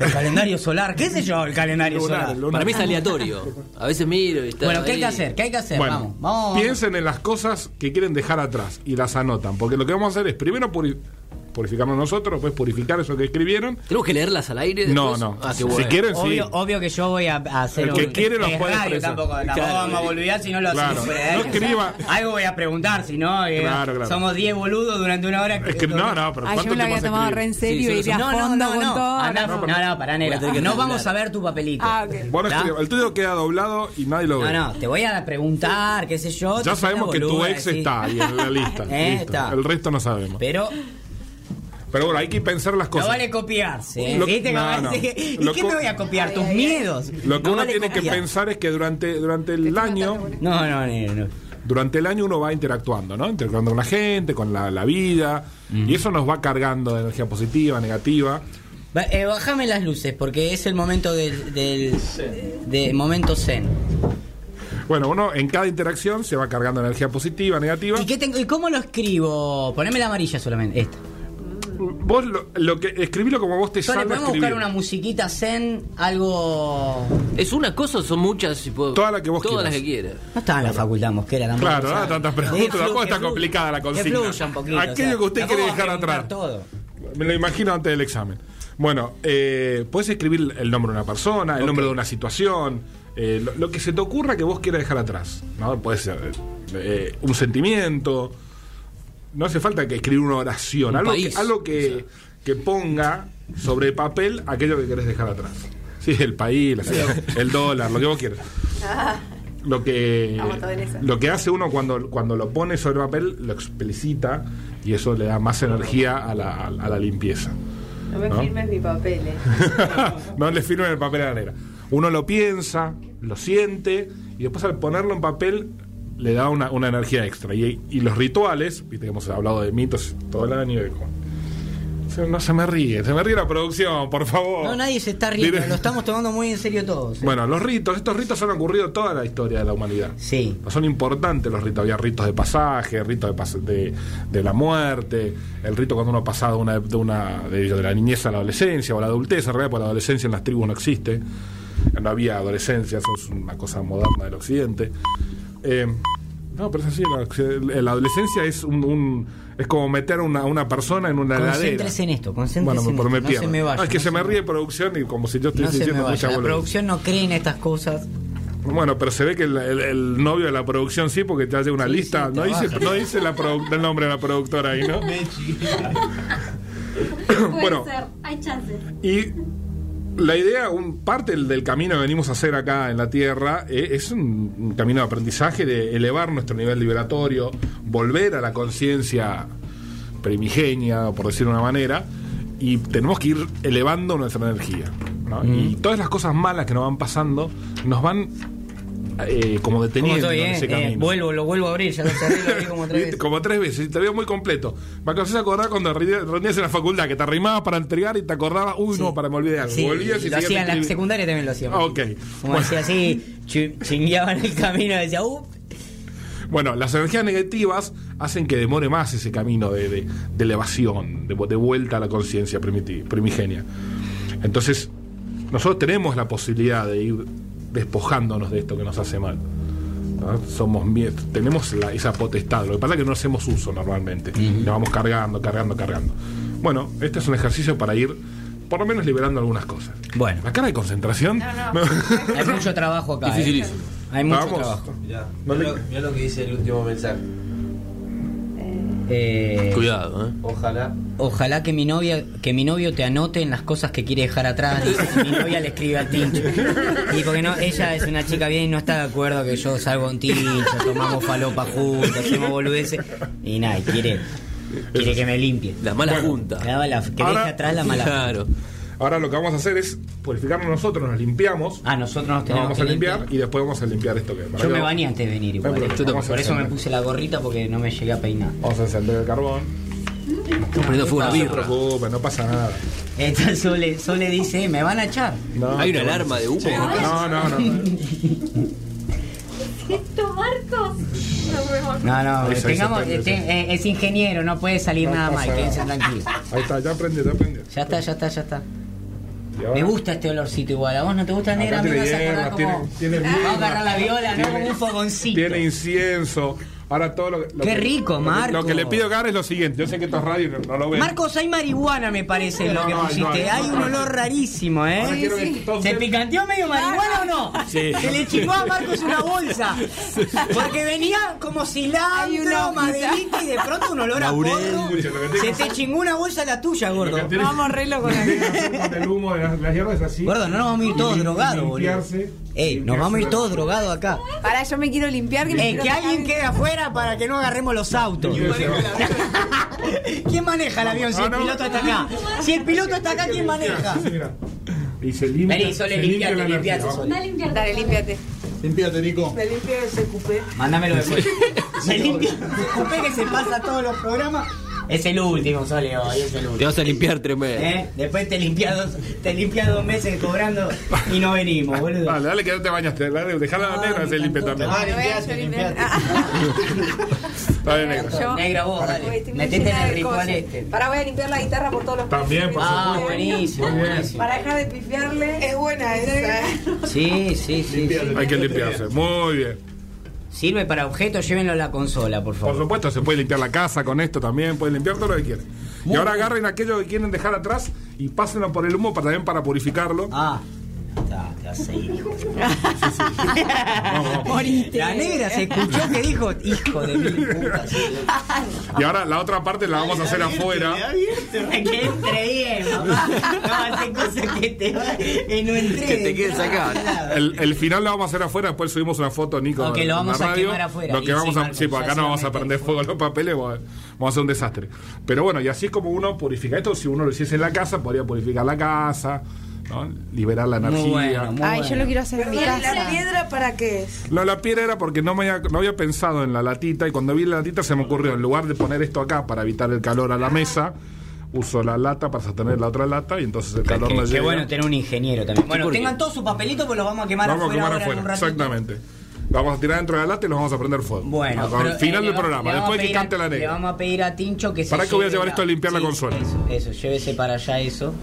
El calendario solar, ¿qué sé yo? El calendario Lunar, solar. lunar. Para mí es aleatorio. A veces miro y está Bueno, ¿qué hay ahí. que hacer? ¿Qué hay que hacer? Bueno, vamos, vamos. piensen en las cosas que quieren dejar atrás y las anotan. Porque lo que vamos a hacer es primero purificarnos nosotros, después purificar eso que escribieron. ¿Tenemos que leerlas al aire? No, después? no. Ah, qué Si bueno. quieren, sí. Obvio, obvio que yo voy a, hacer El que un- quiere lo es puede radio tampoco, tampoco Claro. vamos a olvidar si no lo Claro. hacemos No escriba- Algo voy a preguntar, si no, eh, Claro, claro. somos 10 boludos durante una hora. Es que no, no, pero Ay, ¿cuánto yo lo había tomado re en serio Sí, y solo de a No, no, fondo no, con no. todo. Anda, no. no, no, pará, negra. Voy a tener que No vamos a ver tu papelito. Ah, ok. Bueno, el tuyo queda doblado y nadie lo ve. No, no, te voy a preguntar, qué sé yo. Ya sabemos que tu ex está ahí en la lista. El resto no sabemos. Pero Pero bueno, hay que pensar las no cosas. vale copiarse. ¿eh? Lo- ¿Viste? no, no. ¿Y Lo qué me voy a copiar? ¿Tus miedos? Lo que No uno vale tiene que pensar es que durante, durante el año, No, no, no. no. durante el año uno va interactuando, ¿no? Interactuando con la gente, con la, la vida, Mm. y eso nos va cargando de energía positiva, negativa. Eh, bájame las luces porque es el momento del, del de momento zen. Bueno, uno en cada interacción se va cargando energía positiva, negativa. ¿Y, qué tengo, ¿Y cómo lo escribo? Poneme la amarilla solamente, esta. Vos lo, lo que escribilo como vos te salga podemos escribir. buscar una musiquita zen, algo... ¿Es una cosa o son muchas? Si puedo... Todas las que vos Todas quieras. las que quieras. No estaba en la facultad mosquera tampoco. Claro, no tantas preguntas, tampoco está complicada la que consigna. fluya un poquito. Aquello o sea, que usted quiere dejar atrás. Todo. Me lo imagino antes del examen. Bueno, eh, puedes escribir el nombre de una persona, el nombre de una situación, eh, lo, lo que se te ocurra que vos quieras dejar atrás. ¿no? Puede ser eh, un sentimiento. No hace falta que escribir una oración, Un algo, que, algo que, que ponga sobre papel aquello que querés dejar atrás. Sí, el país, la ciudad, el dólar, lo que vos quieras. Lo que, lo que hace uno cuando, cuando lo pone sobre papel, lo explicita y eso le da más energía a la, a la limpieza. No me ¿No? firmes mi papel. eh. no le firmen el papel a la negra. Uno lo piensa, lo siente y después al ponerlo en papel le da una, una energía extra. Y, y los rituales, viste que hemos hablado de mitos todo el año. Se- No se me ríe, se me ríe la producción, por favor. No, nadie se está riendo, lo estamos tomando muy en serio todos. Bueno, los ritos, estos ritos han ocurrido toda la historia de la humanidad. Sí. Son importantes los ritos. Había ritos de pasaje, ritos de, pas- de, de la muerte, el rito cuando uno pasa de una, de, una de, de la niñez a la adolescencia o a la adultez. En realidad, porque la adolescencia en las tribus no existe. No había adolescencia, eso es una cosa moderna del occidente. Eh, no, pero es así. La, la adolescencia es un, un- es como meter a una, una persona en una heladera. Concéntrese en esto, concéntrese Bueno, en pero esto, me no pierdo. se me vaya. Ah, es que no se me ríe producción y como si yo No estuviese diciendo mucha La producción no cree en estas cosas. Bueno, pero se ve que el, el- el novio de la producción sí, porque te hace una lista. no, dice, no dice la el nombre de la productora ahí, ¿no? Puede Bueno. ser, hay chances. Y la idea, un parte del, camino que venimos a hacer acá en la Tierra, eh, es un, un camino de aprendizaje, de elevar nuestro nivel liberatorio, volver a la conciencia primigenia, por decirlo de una manera, y tenemos que ir elevando nuestra energía. ¿no? Y todas las cosas malas que nos van pasando nos van eh, como ¿Cómo deteniendo estoy, en eh? ese Eh, camino. vuelvo, lo vuelvo a abrir, ya lo cerré, lo abrí como tres veces. Como tres veces, te veo muy completo. Me acabas de acordar cuando rendías en la facultad, que te arrimabas para entregar y te acordabas, uy, no, para me olvidé algo. Sí, Volvías y lo hacía en la secundaria también lo hacía. Ah, ok. Como Bueno. decía así, chi- chingueaba en el camino decía, uh, Bueno, las energías negativas hacen que demore más ese camino de, de- de elevación, de, de vuelta a la conciencia primigenia. Entonces, nosotros tenemos la posibilidad de ir despojándonos de esto que nos hace mal. ¿no? Somos tenemos la- esa potestad. Lo que pasa es que no hacemos uso normalmente. Nos vamos cargando, cargando, cargando. Bueno, este es un ejercicio para ir, por lo menos, liberando algunas cosas. Bueno. La cara de concentración. hay mucho trabajo acá. eh. Dificilísimo. Hay mucho Vamos. trabajo. Mirá, mirá lo, mirá lo que dice el último mensaje. Eh, Cuidado, ¿eh? Ojalá. Ojalá que mi novia, que mi novio te anote en las cosas que quiere dejar atrás. Dice, mi novia le escribe al tincho. Y porque no, ella es una chica bien y no está de acuerdo que yo salgo con tincho, tomamos falopa juntos, hacemos boludeces. Y nada, y quiere, quiere que me limpie. La mala junta. La mala- que Ahora- deje atrás la mala. Claro. Ahora lo que vamos a hacer es purificarnos nosotros, nos limpiamos. Ah, nosotros nos Nos tenemos vamos que a limpiar, limpiar. y después vamos a limpiar esto que Yo me bañé antes de venir igual. Eh. pero. Por eso me puse la gorrita porque no me llegué a peinar. Vamos a encender el carbón. No la se birra. preocupe, no pasa nada. Esta Sole, Sole dice, me van a echar. No, Hay una qué alarma de humo. No, no, no. ¿Esto, Marcos? No, no, se tengamos, prende, eh, sí. eh, es ingeniero, no puede salir No nada mal, quédense tranquilos. Ahí está, ya aprendió, ya aprendió. Ya está, ya está, ya está. Ahora- Me gusta este olorcito igual, ¿a vos no te gusta negra? Mí me vas a tiene, como... tiene Vamos a agarrar la viola, ¿no? Como un fogoncito. Tiene incienso. Ahora todo lo, lo Qué que- rico, Marco. Lo que le pido que haga es lo siguiente. Yo sé que esto es radio y no, no lo ven. Marcos, hay marihuana, me parece, en lo No, que no, pusiste. no, no, hay no, un no. olor rarísimo, ¿eh? Que todos ¿Se picanteó medio marihuana o no? Sí. Se le chingó a Marcos una bolsa. Porque venía como cilantro, maderita y de pronto un olor Laurel. a porro. Se te chingó una bolsa la tuya, gordo. Vamos re con el humo de las, hierbas es así. Gordo, no nos vamos a ir todos drogados, boludo. Ey, nos vamos a ir todos drogados acá. Para, yo me quiero limpiar. Que me quiero que sacar alguien quede afuera para que no agarremos los autos. ¿Quién maneja el avión si el no. piloto está acá? Si el piloto está acá, ¿quién maneja? Y se limpia. Vení, Sole, limpia limpiate, limpiate. Dale, límpiate. Limpiate, Nico. Me limpio ese cupé. Mándamelo después. Se limpia. Escupé que se pasa todos los programas. Es el último, Sole, hoy es el Te último. vas a limpiar tremendo. ¿Eh? Después te limpias dos, te limpias dos meses cobrando y no venimos, boludo. Dale, dale que no te bañaste. Dale, dejala a la Ah, negra se encantó. también. Ah, limpiate. limpiar. Dale, negra. Negra, vos, dale. Metete en el cosas. este. Pará, voy a limpiar la guitarra por todos los También, por Ah, supuesto. buenísimo, buenísimo. Para dejar de pifiarle. Es buena esa. ¿eh? Sí, sí, sí. sí. Hay que limpiarse. Muy bien. Sirve para objetos, llévenlo a la consola, por Por favor. supuesto, se puede limpiar la casa con esto también, pueden limpiar todo lo que quieran. Y ahora agarren aquello que quieren dejar atrás y pásenlo por el humo para, también para purificarlo. Ah. Te vas a ir, hijo. Moriste. La negra se escuchó que dijo, hijo de mil putas. Y ahora la otra parte la vamos a hacer afuera. Que entre bien, mamá. No hace cosas que te va y no entré. Que te quedes acá. El, el final lo vamos a hacer afuera, después subimos una foto, Nico. Ok, en lo la vamos a quemar afuera. Lo que vamos sí, a, sí, porque ya acá no vamos a prender fuego. los papeles, vamos a vamos a hacer un desastre. Pero bueno, y así es como uno purifica esto. Si uno lo hiciese en la casa, podría purificar la casa, ¿no? liberar la Muy energía. bueno, muy Ay, bueno. yo lo quiero hacer en mi ¿La piedra para qué es? No, la piedra era porque no, me había, no había pensado en la latita y cuando vi la latita se me ocurrió, en lugar de poner esto acá para evitar el calor a la mesa, uso la lata para sostener la otra lata y entonces el calor Qué, no qué llega. bueno tener un ingeniero también. Bueno, qué? tengan todos sus papelitos pues los vamos a quemar Vamos a afuera quemar ahora en afuera, un ratito. exactamente. Lo vamos a tirar dentro de la lata y los vamos a prender fuego. Bueno, al pero, final eh, del le programa, le vamos después a que pedir a- cante la Le negra. vamos a pedir a Tincho que se Pará que voy a llevar esto a limpiar la consola. Eso, eso, llévese para allá eso.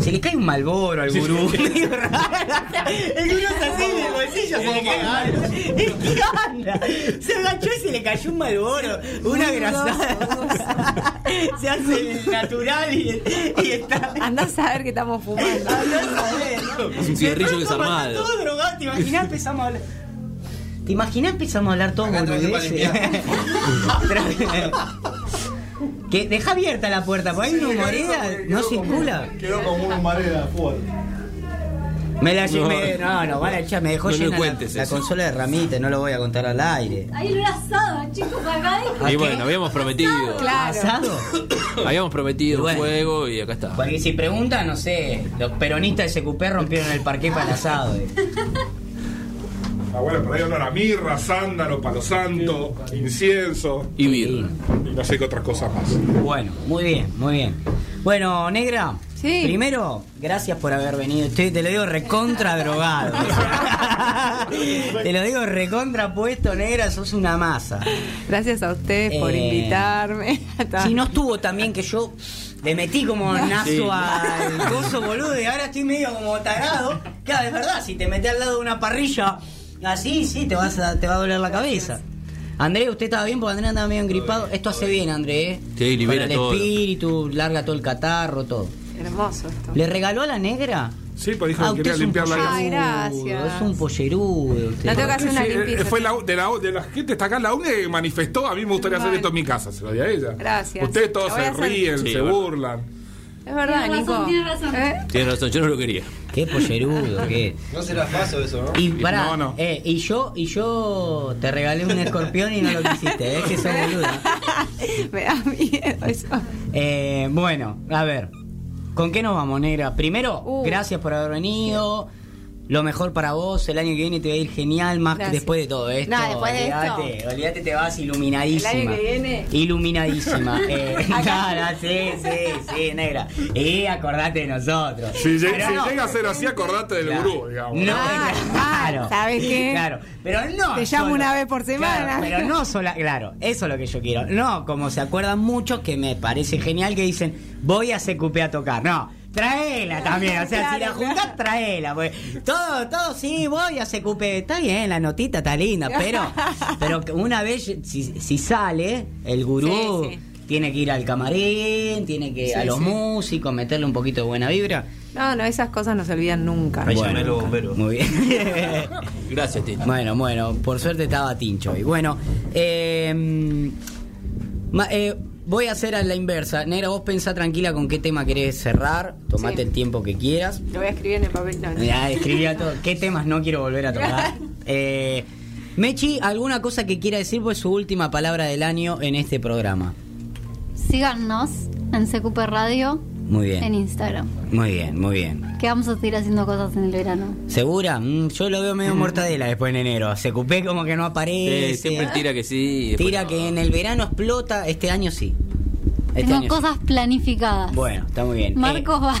Se le cae un malboro al gurú. Medio raro. el gurú es así en el bolsillo, se le cae algo. ¿Qué anda? Se agachó y se le cayó un malboro. Una grasada. se hace el natural y, y está. Andá a saber que estamos fumando. Andá a saber, ¿no? Es un cigarrillo desarmado. Todo drogado, te imaginas, empezamos a hablar. ¿Te imaginas empezamos a hablar todo boludeces? que deja abierta la puerta, porque hay una humareda, no circula. Quedó como una humareda fuerte. Me la No. me- no, no, van a echar, me dejó No, llena la- cuentes la, eso. consola de ramita, no lo voy a contar al aire. Ahí lo asado, chicos, acá hay. ¿A Y bueno, habíamos prometido. Claro. ¿Asado? Habíamos prometido bueno. fuego y acá está. Porque si preguntan, no sé, los peronistas de SQP rompieron el parqué para el asado. eh. Ah, bueno, pero hay olor a mirra, sándalo, palo santo, incienso Y birra. y no sé qué otras cosas más. Bueno, muy bien, muy bien. Bueno, negra, Sí. primero, gracias por haber venido. Estoy, te lo digo recontra drogado. te lo digo recontra puesto, negra, sos una masa. Gracias a ustedes por Eh, invitarme. Si no estuvo también que yo le metí como nazo Sí. al coso boludo y ahora estoy medio como tarado. Claro, es verdad, si te metes al lado de una parrilla así, sí, te, vas a, te va a doler la cabeza. André, ¿usted estaba bien? Porque André andaba medio engripado. Esto hace bien, André. ¿eh? Sí, libera Para el todo. espíritu, larga todo el catarro, todo. Hermoso esto. ¿Le regaló a la negra? Sí, pues dijo Ah, que quería limpiar la Ay, gracias. Es un pollerudo. usted. La tengo que hacer una Sí, eh, limpieza. fue la, de, la, de la gente está acá, la que manifestó, a mí me gustaría hacer esto en mi casa, se lo di a ella. Gracias. Ustedes todos se hacer. ríen, Sí, se bueno. burlan. Es verdad, Tiene Nico. razón, tiene razón. ¿Eh? Tienes razón, yo no lo quería. Qué pollerudo, qué. No será fácil eso, ¿no? Y pará, No, no. eh, y yo, y yo te regalé un escorpión y no lo quisiste, es que sos boluda. Me da miedo eso. Eh, bueno, a ver, ¿con qué nos vamos, negra? Primero, Uh. gracias por haber venido. Lo mejor para vos, el año que viene te va a ir genial, más que después de todo esto. No, después de esto. olvídate, olvídate, te vas iluminadísima. El año que viene. Iluminadísima. Eh, sí, sí, sí, negra. Y acordate de nosotros. Si, lleg- Pero si no. llega a ser así, acordate del Claro. gurú, digamos. No, Ah, claro. ¿sabes qué? Claro, pero no. Te llamo solo- una vez por semana. Claro, pero no sola, claro, eso es lo que yo quiero. No, como se acuerdan muchos que me parece genial que dicen, voy a CQP a tocar. No. Traela también, o sea, si la Claro, juntás, traela. Pues. Todo, todo, sí, voy a CQP. Está bien, la notita está linda, pero, pero una vez, si, si sale, el gurú Sí, sí. tiene que ir al camarín, tiene que Sí, a los sí. músicos, meterle un poquito de buena vibra. No, no, esas cosas no se olvidan nunca. Los bomberos. Muy bien. Gracias, Tito. Bueno, bueno, por suerte estaba Tincho hoy. Bueno, eh, ma- eh, voy a hacer a la inversa. Negra, vos pensá tranquila con qué tema querés cerrar. Tomate Sí. el tiempo que quieras. Lo voy a escribir en el papel. No, no. Ya escribí todo. ¿Qué temas no quiero volver a tocar? Eh, Mechi, ¿alguna cosa que quiera decir? Pues su última palabra del año en este programa. Síganos en CQP Radio Muy en bien. Instagram. Muy bien, muy bien. Que vamos a seguir haciendo cosas en el verano. ¿Segura? Mm, yo lo veo medio mortadela después en enero. Se cupé como que no aparece. Eh, siempre tira que sí. y Tira no. que en el verano explota, este año sí. Este Tengo año sí. cosas planificadas. Bueno, está muy bien. Marcos va,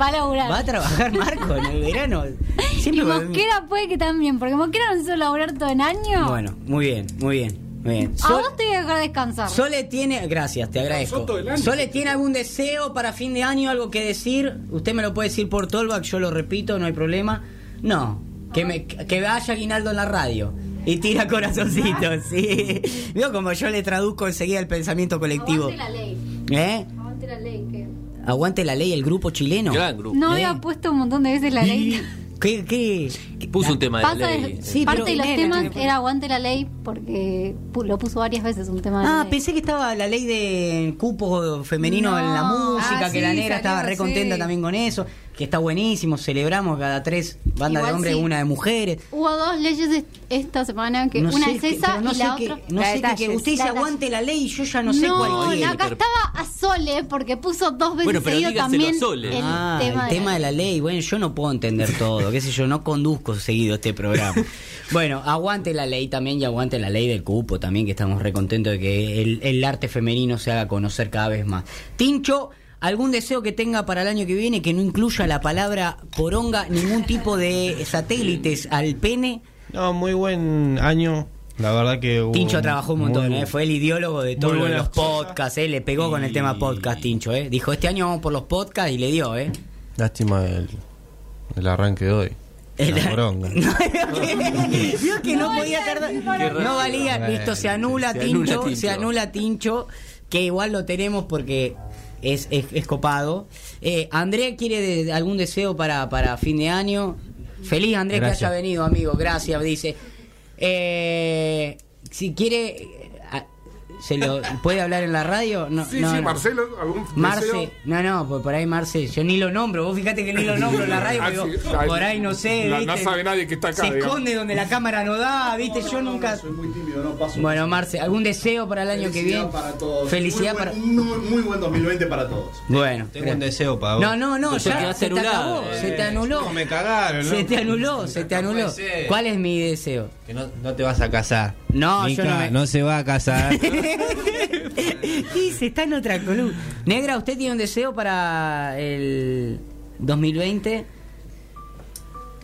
va a laburar. Eh, ¿Va a trabajar Marco en el verano? y Siempre con- Mosquera puede que también, porque Mosquera no hizo laburar todo el año. Bueno, muy bien, muy bien. Muy bien. a Sol- vos te voy a dejar descansar. Sole tiene, gracias, te agradezco. Sole tiene algún deseo para fin de año, algo que decir. Usted me lo puede decir por Tolbach, yo lo repito, no hay problema. No, que me que vaya Aguinaldo en la radio y tira corazoncitos, sí. Veo como yo le traduzco enseguida el pensamiento colectivo. Aguante la ley. ¿Eh? Aguante la ley. Que... Aguante la ley el grupo chileno. Gran grupo. No ¿Eh? había puesto un montón de veces la ley. ¿Qué, qué? Puso un tema de la de-. Sí, parte pero- de los Nena, temas era aguante la ley porque pu- lo puso varias veces un tema de la Ah, ley. pensé que estaba la ley de cupo femenino No. en la música, Ah, que sí, la negra estaba re contenta sí. también con eso, que está buenísimo, celebramos cada tres bandas de hombres, sí. una de mujeres. Hubo dos leyes est- esta semana, que No una sé es esa no y sé la qué- otra... no La sé que detalles. usted dice aguante la ley y yo ya no sé cuál no, quiere. acá estaba a Sole porque puso dos veces Bueno, pero seguido también a Sole. el ah, tema, el tema de la ley. Bueno, yo no puedo entender todo, qué sé yo, no conduzco seguido este programa. bueno, aguante la ley también y aguante la ley del cupo también, que estamos re contentos de que el, el arte femenino se haga conocer cada vez más. Tincho, ¿algún deseo que tenga para el año que viene que no incluya la palabra poronga, ningún tipo de satélites al pene? No, muy buen año. La verdad que hubo Tincho trabajó un montón, muy- ¿eh? fue el ideólogo de todos los podcasts, ¿eh? le pegó con el tema podcast, Tincho. ¿eh? Dijo, este año vamos por los podcasts y le dio, ¿eh? Lástima el, el arranque de hoy. El- La poronga. No, vio que, vio que no, podía tardar. No valía, listo, se anula, se Tincho, anula Tincho. se anula Tincho, que igual lo tenemos porque es, es, es copado. Eh, André quiere de- algún deseo para, para fin de año. Feliz Andrés que haya venido, amigo, gracias, dice. Eh, si quiere, ¿se lo puede hablar en la radio? No, Sí, no, sí, no. Marcelo, algún Marce, deseo? no, no, por, por ahí Marce, yo ni lo nombro, vos fíjate que ni lo nombro en la radio, Ah, sí, por ahí no sé, no- ¿viste? no sabe nadie que está acá, Se digamos. esconde donde la cámara no da, ¿viste? yo nunca... Soy muy tímido, no paso. Bueno, Marce, ¿algún deseo para el año que viene? para todos. Felicidad muy para... buen, Muy, muy buen 2020 para todos. Bueno. Tengo un deseo para vos. No, no, no, ya ibas se te acabó, se te anuló. No, me cagaron, ¿no? Se te anuló, se te anuló. ¿Cuál es mi deseo? Que no, no te vas a casar. No, yo no se va a casar. Se está en otra columna. Negra, ¿usted tiene un deseo para el 2020?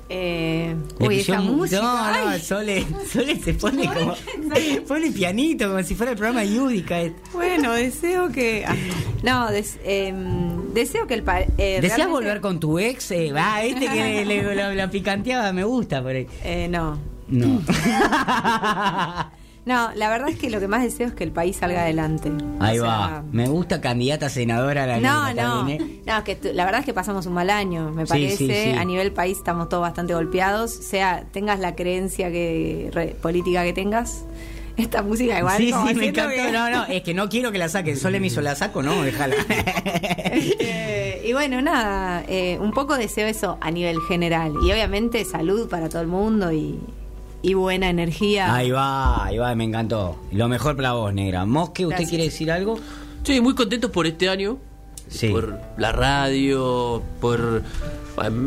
Eh, uy, esa música. No, no. Sole, Sole se pone como. pone pianito, como si fuera el programa Yudica. Bueno, deseo que. ah, no, des- em, deseo que el país. ¿Deseas volver con tu ex? Eh, va, este que le, le- la, la picanteaba, me gusta por ahí. Eh, no. No. No, la verdad es que lo que más deseo es que el país salga adelante. Ahí O sea, va. Me gusta candidata a senadora a la No, no, también, ¿eh? no, que la verdad es que pasamos un mal año, me Sí, parece. sí, sí. A nivel país estamos todos bastante golpeados. Sea, tengas la creencia que re- política que tengas, esta música igual. sí, sí, me encantó. No, no, es que no quiero que la saque. Sole me hizo la saco, no, déjala. Eh, y bueno, nada, eh, un poco deseo eso a nivel general. Y obviamente salud para todo el mundo y, y buena energía. Ahí va, ahí va, me encantó. Lo mejor para vos, negra. Mosque, ¿usted Gracias. quiere decir algo? Sí, muy contentos por este año. Sí. Por la radio, por.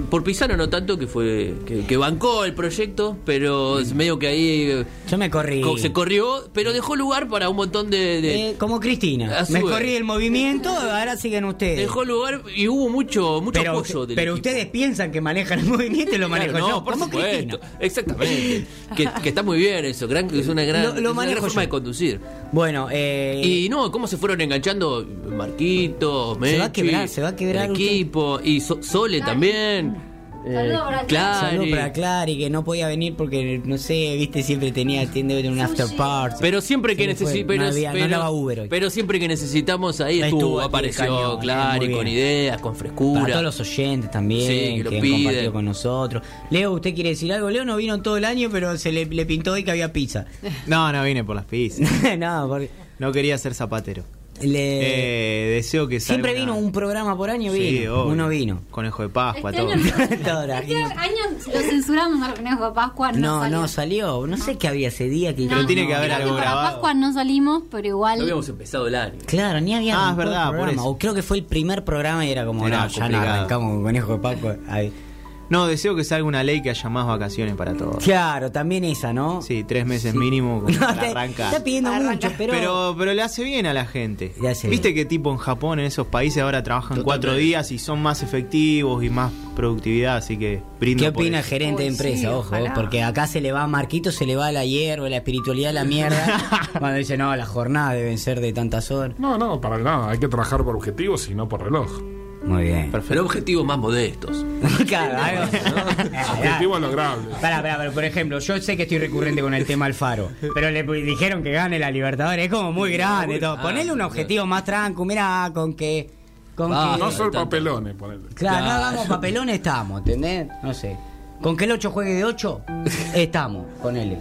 Por Pisano no tanto, que fue. que, que bancó el proyecto, pero es medio que ahí. eh, Yo me corrí. co- Se corrió, pero dejó lugar para un montón de. de- Eh, como Cristina. Me corrí el movimiento, ahora siguen ustedes. dejó lugar y hubo mucho, mucho pero apoyo del pero equipo. ustedes piensan que manejan el movimiento y lo manejo Claro, yo. no, por como. Cristina. Exactamente. que, que está muy bien eso. Gran, es una gran, Lo- lo es una gran forma yo. de conducir. Bueno, eh, Y no, cómo se fueron enganchando Marquito, Se va a Mechi, quebrar, se va a quebrar el usted. equipo y So- Sole también. Saludo para Clary. Saludos para Clary, que no podía venir porque, no sé, viste, siempre tenía tiene un after party. Pero siempre que necesitamos. no Pero, no Uber hoy. pero siempre que necesitamos ahí Estuvo apareció cañón, Clary con ideas, con frescura. Para todos los oyentes también, Sí, que, que lo han compartido con nosotros. Leo, ¿usted quiere decir algo? Leo no vino todo el año, pero se le, le pintó hoy que había pizza. No, no vine por las pizzas. no, porque No quería ser zapatero. Le- Eh, deseo que salga siempre vino una- un programa por año, Sí, vino. obvio. Uno vino. Conejo de Pascua, Este todo. año, Todo este año lo censuramos al conejo de Pascua. No, No, salió. no salió. No sé qué había ese día que Pero tiene que haber Creo algo para grabado. Pascua no salimos, pero igual. No habíamos empezado el año. Claro, ni había Ah, es verdad, por eso. O creo que fue el primer programa y era como, Era no, ya no arrancamos con Conejo de Paco. Ay. No, deseo que salga una ley que haya más vacaciones para todos. Claro, también esa, ¿no? Sí, tres meses Sí. mínimo como No, para te- arrancar. Está pidiendo mucho, pero... Pero, pero le hace bien a la gente. Le hace Viste bien. que tipo en Japón, en esos países ahora trabajan Totalmente. cuatro días y son más efectivos y más productividad, así que brindo ¿Qué por opina el gerente de empresa? sí, Ojo, ojalá. porque acá se le va a Marquito, se le va la hierba, la espiritualidad a la mierda. cuando dice, no, las jornadas deben ser de tantas horas. No, no, para nada. Hay que trabajar por objetivos y no por reloj. Muy bien. Pero objetivos más modestos. claro. Objetivos logrables. Pará, pará, pero por ejemplo, yo sé que estoy recurrente con el tema Alfaro, pero le dijeron que gane la Libertadores, es como muy grande todo. Ah, Ponele un objetivo más tranquilo, mirá, con que. Con Ah, que No son tanto. papelones, ponele. claro, no hagamos papelones, estamos, ¿entendés? No sé. Con que el 8 juegue de 8, estamos, ponele.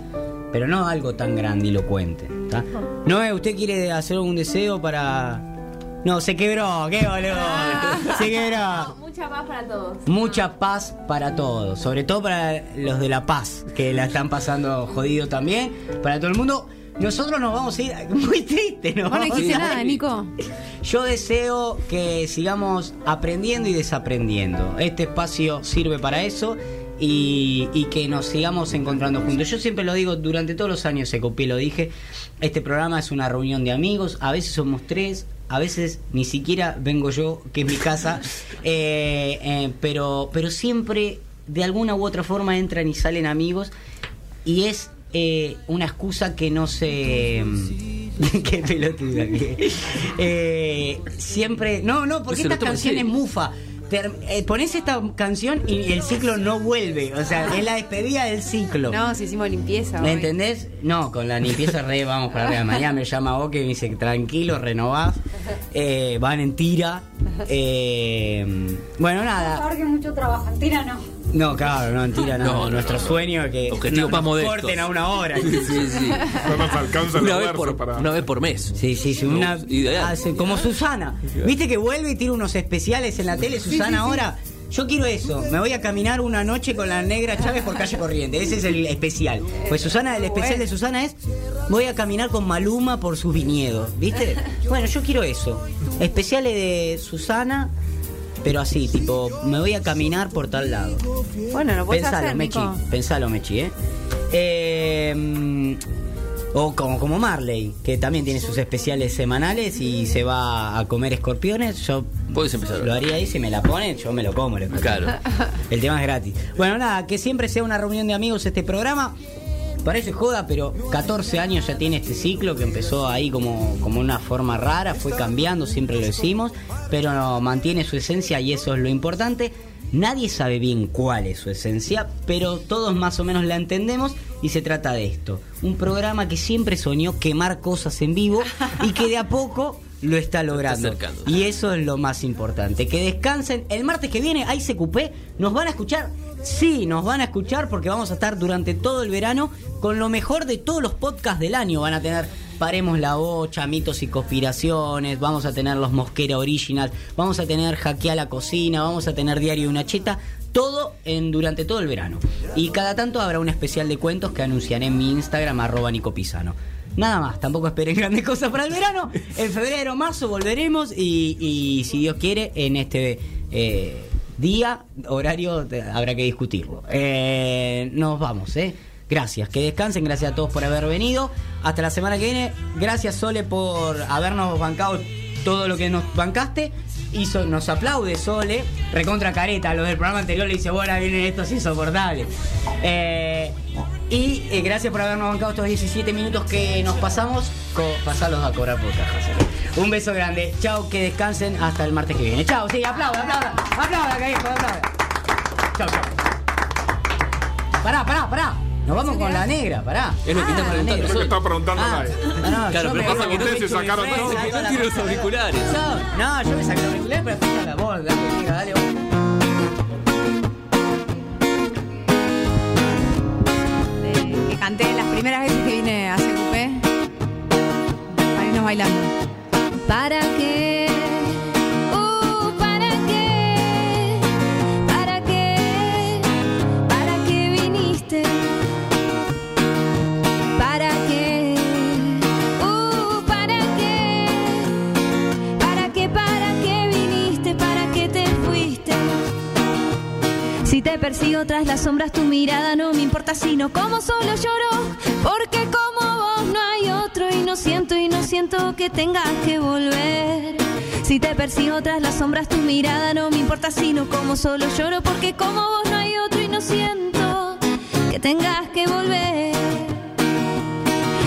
Pero no algo tan grandilocuente. ¿está? Noé, ¿usted quiere hacer algún deseo para.? No, se quebró, qué boludo. Se quebró. Mucha paz para todos. Mucha paz para todos, sobre todo para los de La Paz, que la están pasando jodido también, para todo el mundo. Nosotros nos vamos a ir muy tristes, ¿no? No dijiste nada, Nico. Yo deseo que sigamos aprendiendo y desaprendiendo. Este espacio sirve para eso y, y que nos sigamos encontrando juntos. Yo siempre lo digo, durante todos los años se copié, lo dije, este programa es una reunión de amigos, a veces somos tres, a veces ni siquiera vengo yo, que es mi casa, eh, eh, pero, pero siempre de alguna u otra forma entran y salen amigos y es eh, una excusa que no se... Qué pelotuda que... Eh, siempre... No, no, porque esta canción es mufa. Ter- eh, pones esta canción y el ciclo no vuelve. O sea, es la despedida del ciclo. No, si hicimos limpieza. ¿Me hoy. entendés? No, con la limpieza re vamos para arriba. Mañana me llama vos que me dice tranquilo, renovás. Eh, van en tira. Eh, bueno, nada. que mucho trabajo. Tira no. No, claro, no, mentira, no. No, no, Nuestro no, no. sueño es que más nos modestos. corten a una hora. Sí, sí. No nos alcanza Una vez, por, para. una vez por mes. Sí, sí, sí. Una, hace- como Susana. ¿Viste que vuelve y tira unos especiales en la tele, Susana, ahora? Yo quiero eso. Me voy a caminar una noche con la negra Chávez por calle Corriente. Ese es el especial. Pues Susana, el especial de Susana es voy a caminar con Maluma por sus viñedos. ¿Viste? Bueno, yo quiero eso. Especiales de Susana, pero así, tipo, me voy a caminar por tal lado. Bueno, lo puedes Pensalo, hacer, Mechi. Nico. Pensalo, Mechi, ¿eh? Eh, o como, como Marley, que también tiene sus especiales semanales y se va a comer escorpiones. Yo Puedes empezar. lo haría ahí, si me la ponen, yo me lo como. Claro. El tema es gratis. Bueno, nada, que siempre sea una reunión de amigos este programa. Parece joda, pero 14 años ya tiene este ciclo que empezó ahí como, como una forma rara, fue cambiando, siempre lo decimos, pero no, mantiene su esencia y eso es lo importante. Nadie sabe bien cuál es su esencia, pero todos más o menos la entendemos y se trata de esto. Un programa que siempre soñó quemar cosas en vivo y que de a poco lo está logrando. Y eso es lo más importante. Que descansen. El martes que viene, ahí se cupé. ¿Nos van a escuchar? Sí, nos van a escuchar porque vamos a estar durante todo el verano con lo mejor de todos los podcasts del año. Van a tener Paremos la Bocha, Mitos y Conspiraciones, vamos a tener los Mosquera Original, vamos a tener Hackea la Cocina, vamos a tener Diario de una Cheta, todo en, durante todo el verano. Y cada tanto habrá un especial de cuentos que anunciaré en mi Instagram, arroba Nico Pisano. Nada más, tampoco esperen grandes cosas para el verano. En febrero, marzo volveremos y, si Dios quiere, en este eh, día, horario, habrá que discutirlo. Eh, nos vamos, ¿eh? Gracias, que descansen, gracias a todos por haber venido. Hasta la semana que viene. Gracias Sole por habernos bancado todo lo que nos bancaste. Hizo, nos aplaude Sole, recontra careta. Los del programa anterior le dice, bueno, vienen estos insoportables. Eh, y eh, gracias por habernos bancado estos 17 minutos que nos pasamos. Pasarlos a cobrar por caja. Un beso grande. Chao, que descansen hasta el martes que viene. Chao, sí, aplauda, aplauda. Aplauda, carajo, aplauda. Chao, chao. Pará, pará, pará. Nos vamos con la negra, pará. Es lo que está Ah, preguntando. Es lo que está preguntando Ah, nadie. no, no, Claro, yo pero me- pasa que Ustedes te se sacaron no tiene los auriculares. Yo- no, yo me saqué los auriculares, pero escucha la voz, dale, negra, dale vos. Eh, que canté las primeras veces que vine a CQP. Para irnos bailando. ¿Para qué? Uh, ¿para qué? ¿Para qué? ¿Para qué viniste? ¿Para qué? Uh, ¿para qué? ¿Para qué? ¿Para qué viniste? ¿Para qué te fuiste? Si te persigo tras las sombras, tu mirada no me importa, sino como solo lloro. Siento y no siento que tengas que volver. Si te persigo tras las sombras, tu mirada no me importa, sino como solo lloro. Porque como vos no hay otro y no siento que tengas que volver.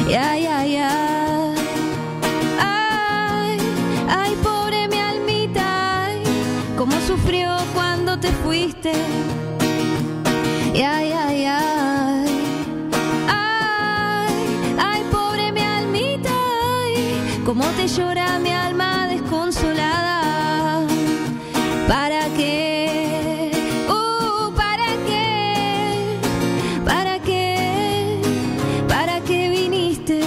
Ya, ya, ya. Ay, ay, pobre mi almita, ay, cómo sufrió cuando te fuiste. Ay, ay, ay, ay. Ay, ay, cómo te llora mi alma desconsolada. ¿Para qué? Uh, ¿para qué? ¿Para qué? ¿Para qué viniste?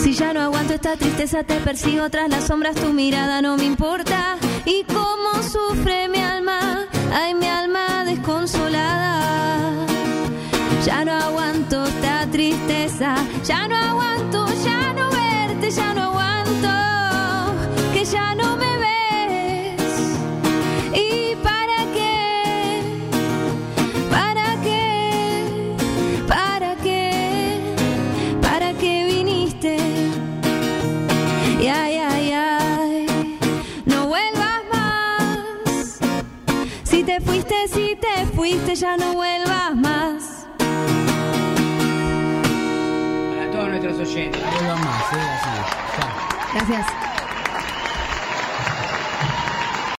Si ya no aguanto esta tristeza, te persigo tras las sombras, tu mirada no me importa. Y cómo sufre mi alma, ay, mi alma desconsolada. Ya no aguanto esta tristeza, ya no aguanto, ya no ya no aguanto, que ya no me ves. ¿Y para qué? ¿Para qué? ¿Para qué? ¿Para qué viniste? Y ay, ay, ay, no vuelvas más. Si te fuiste, si te fuiste, ya no vuelvas más. Para todos nuestros oyentes, no más, ¿eh? Gracias.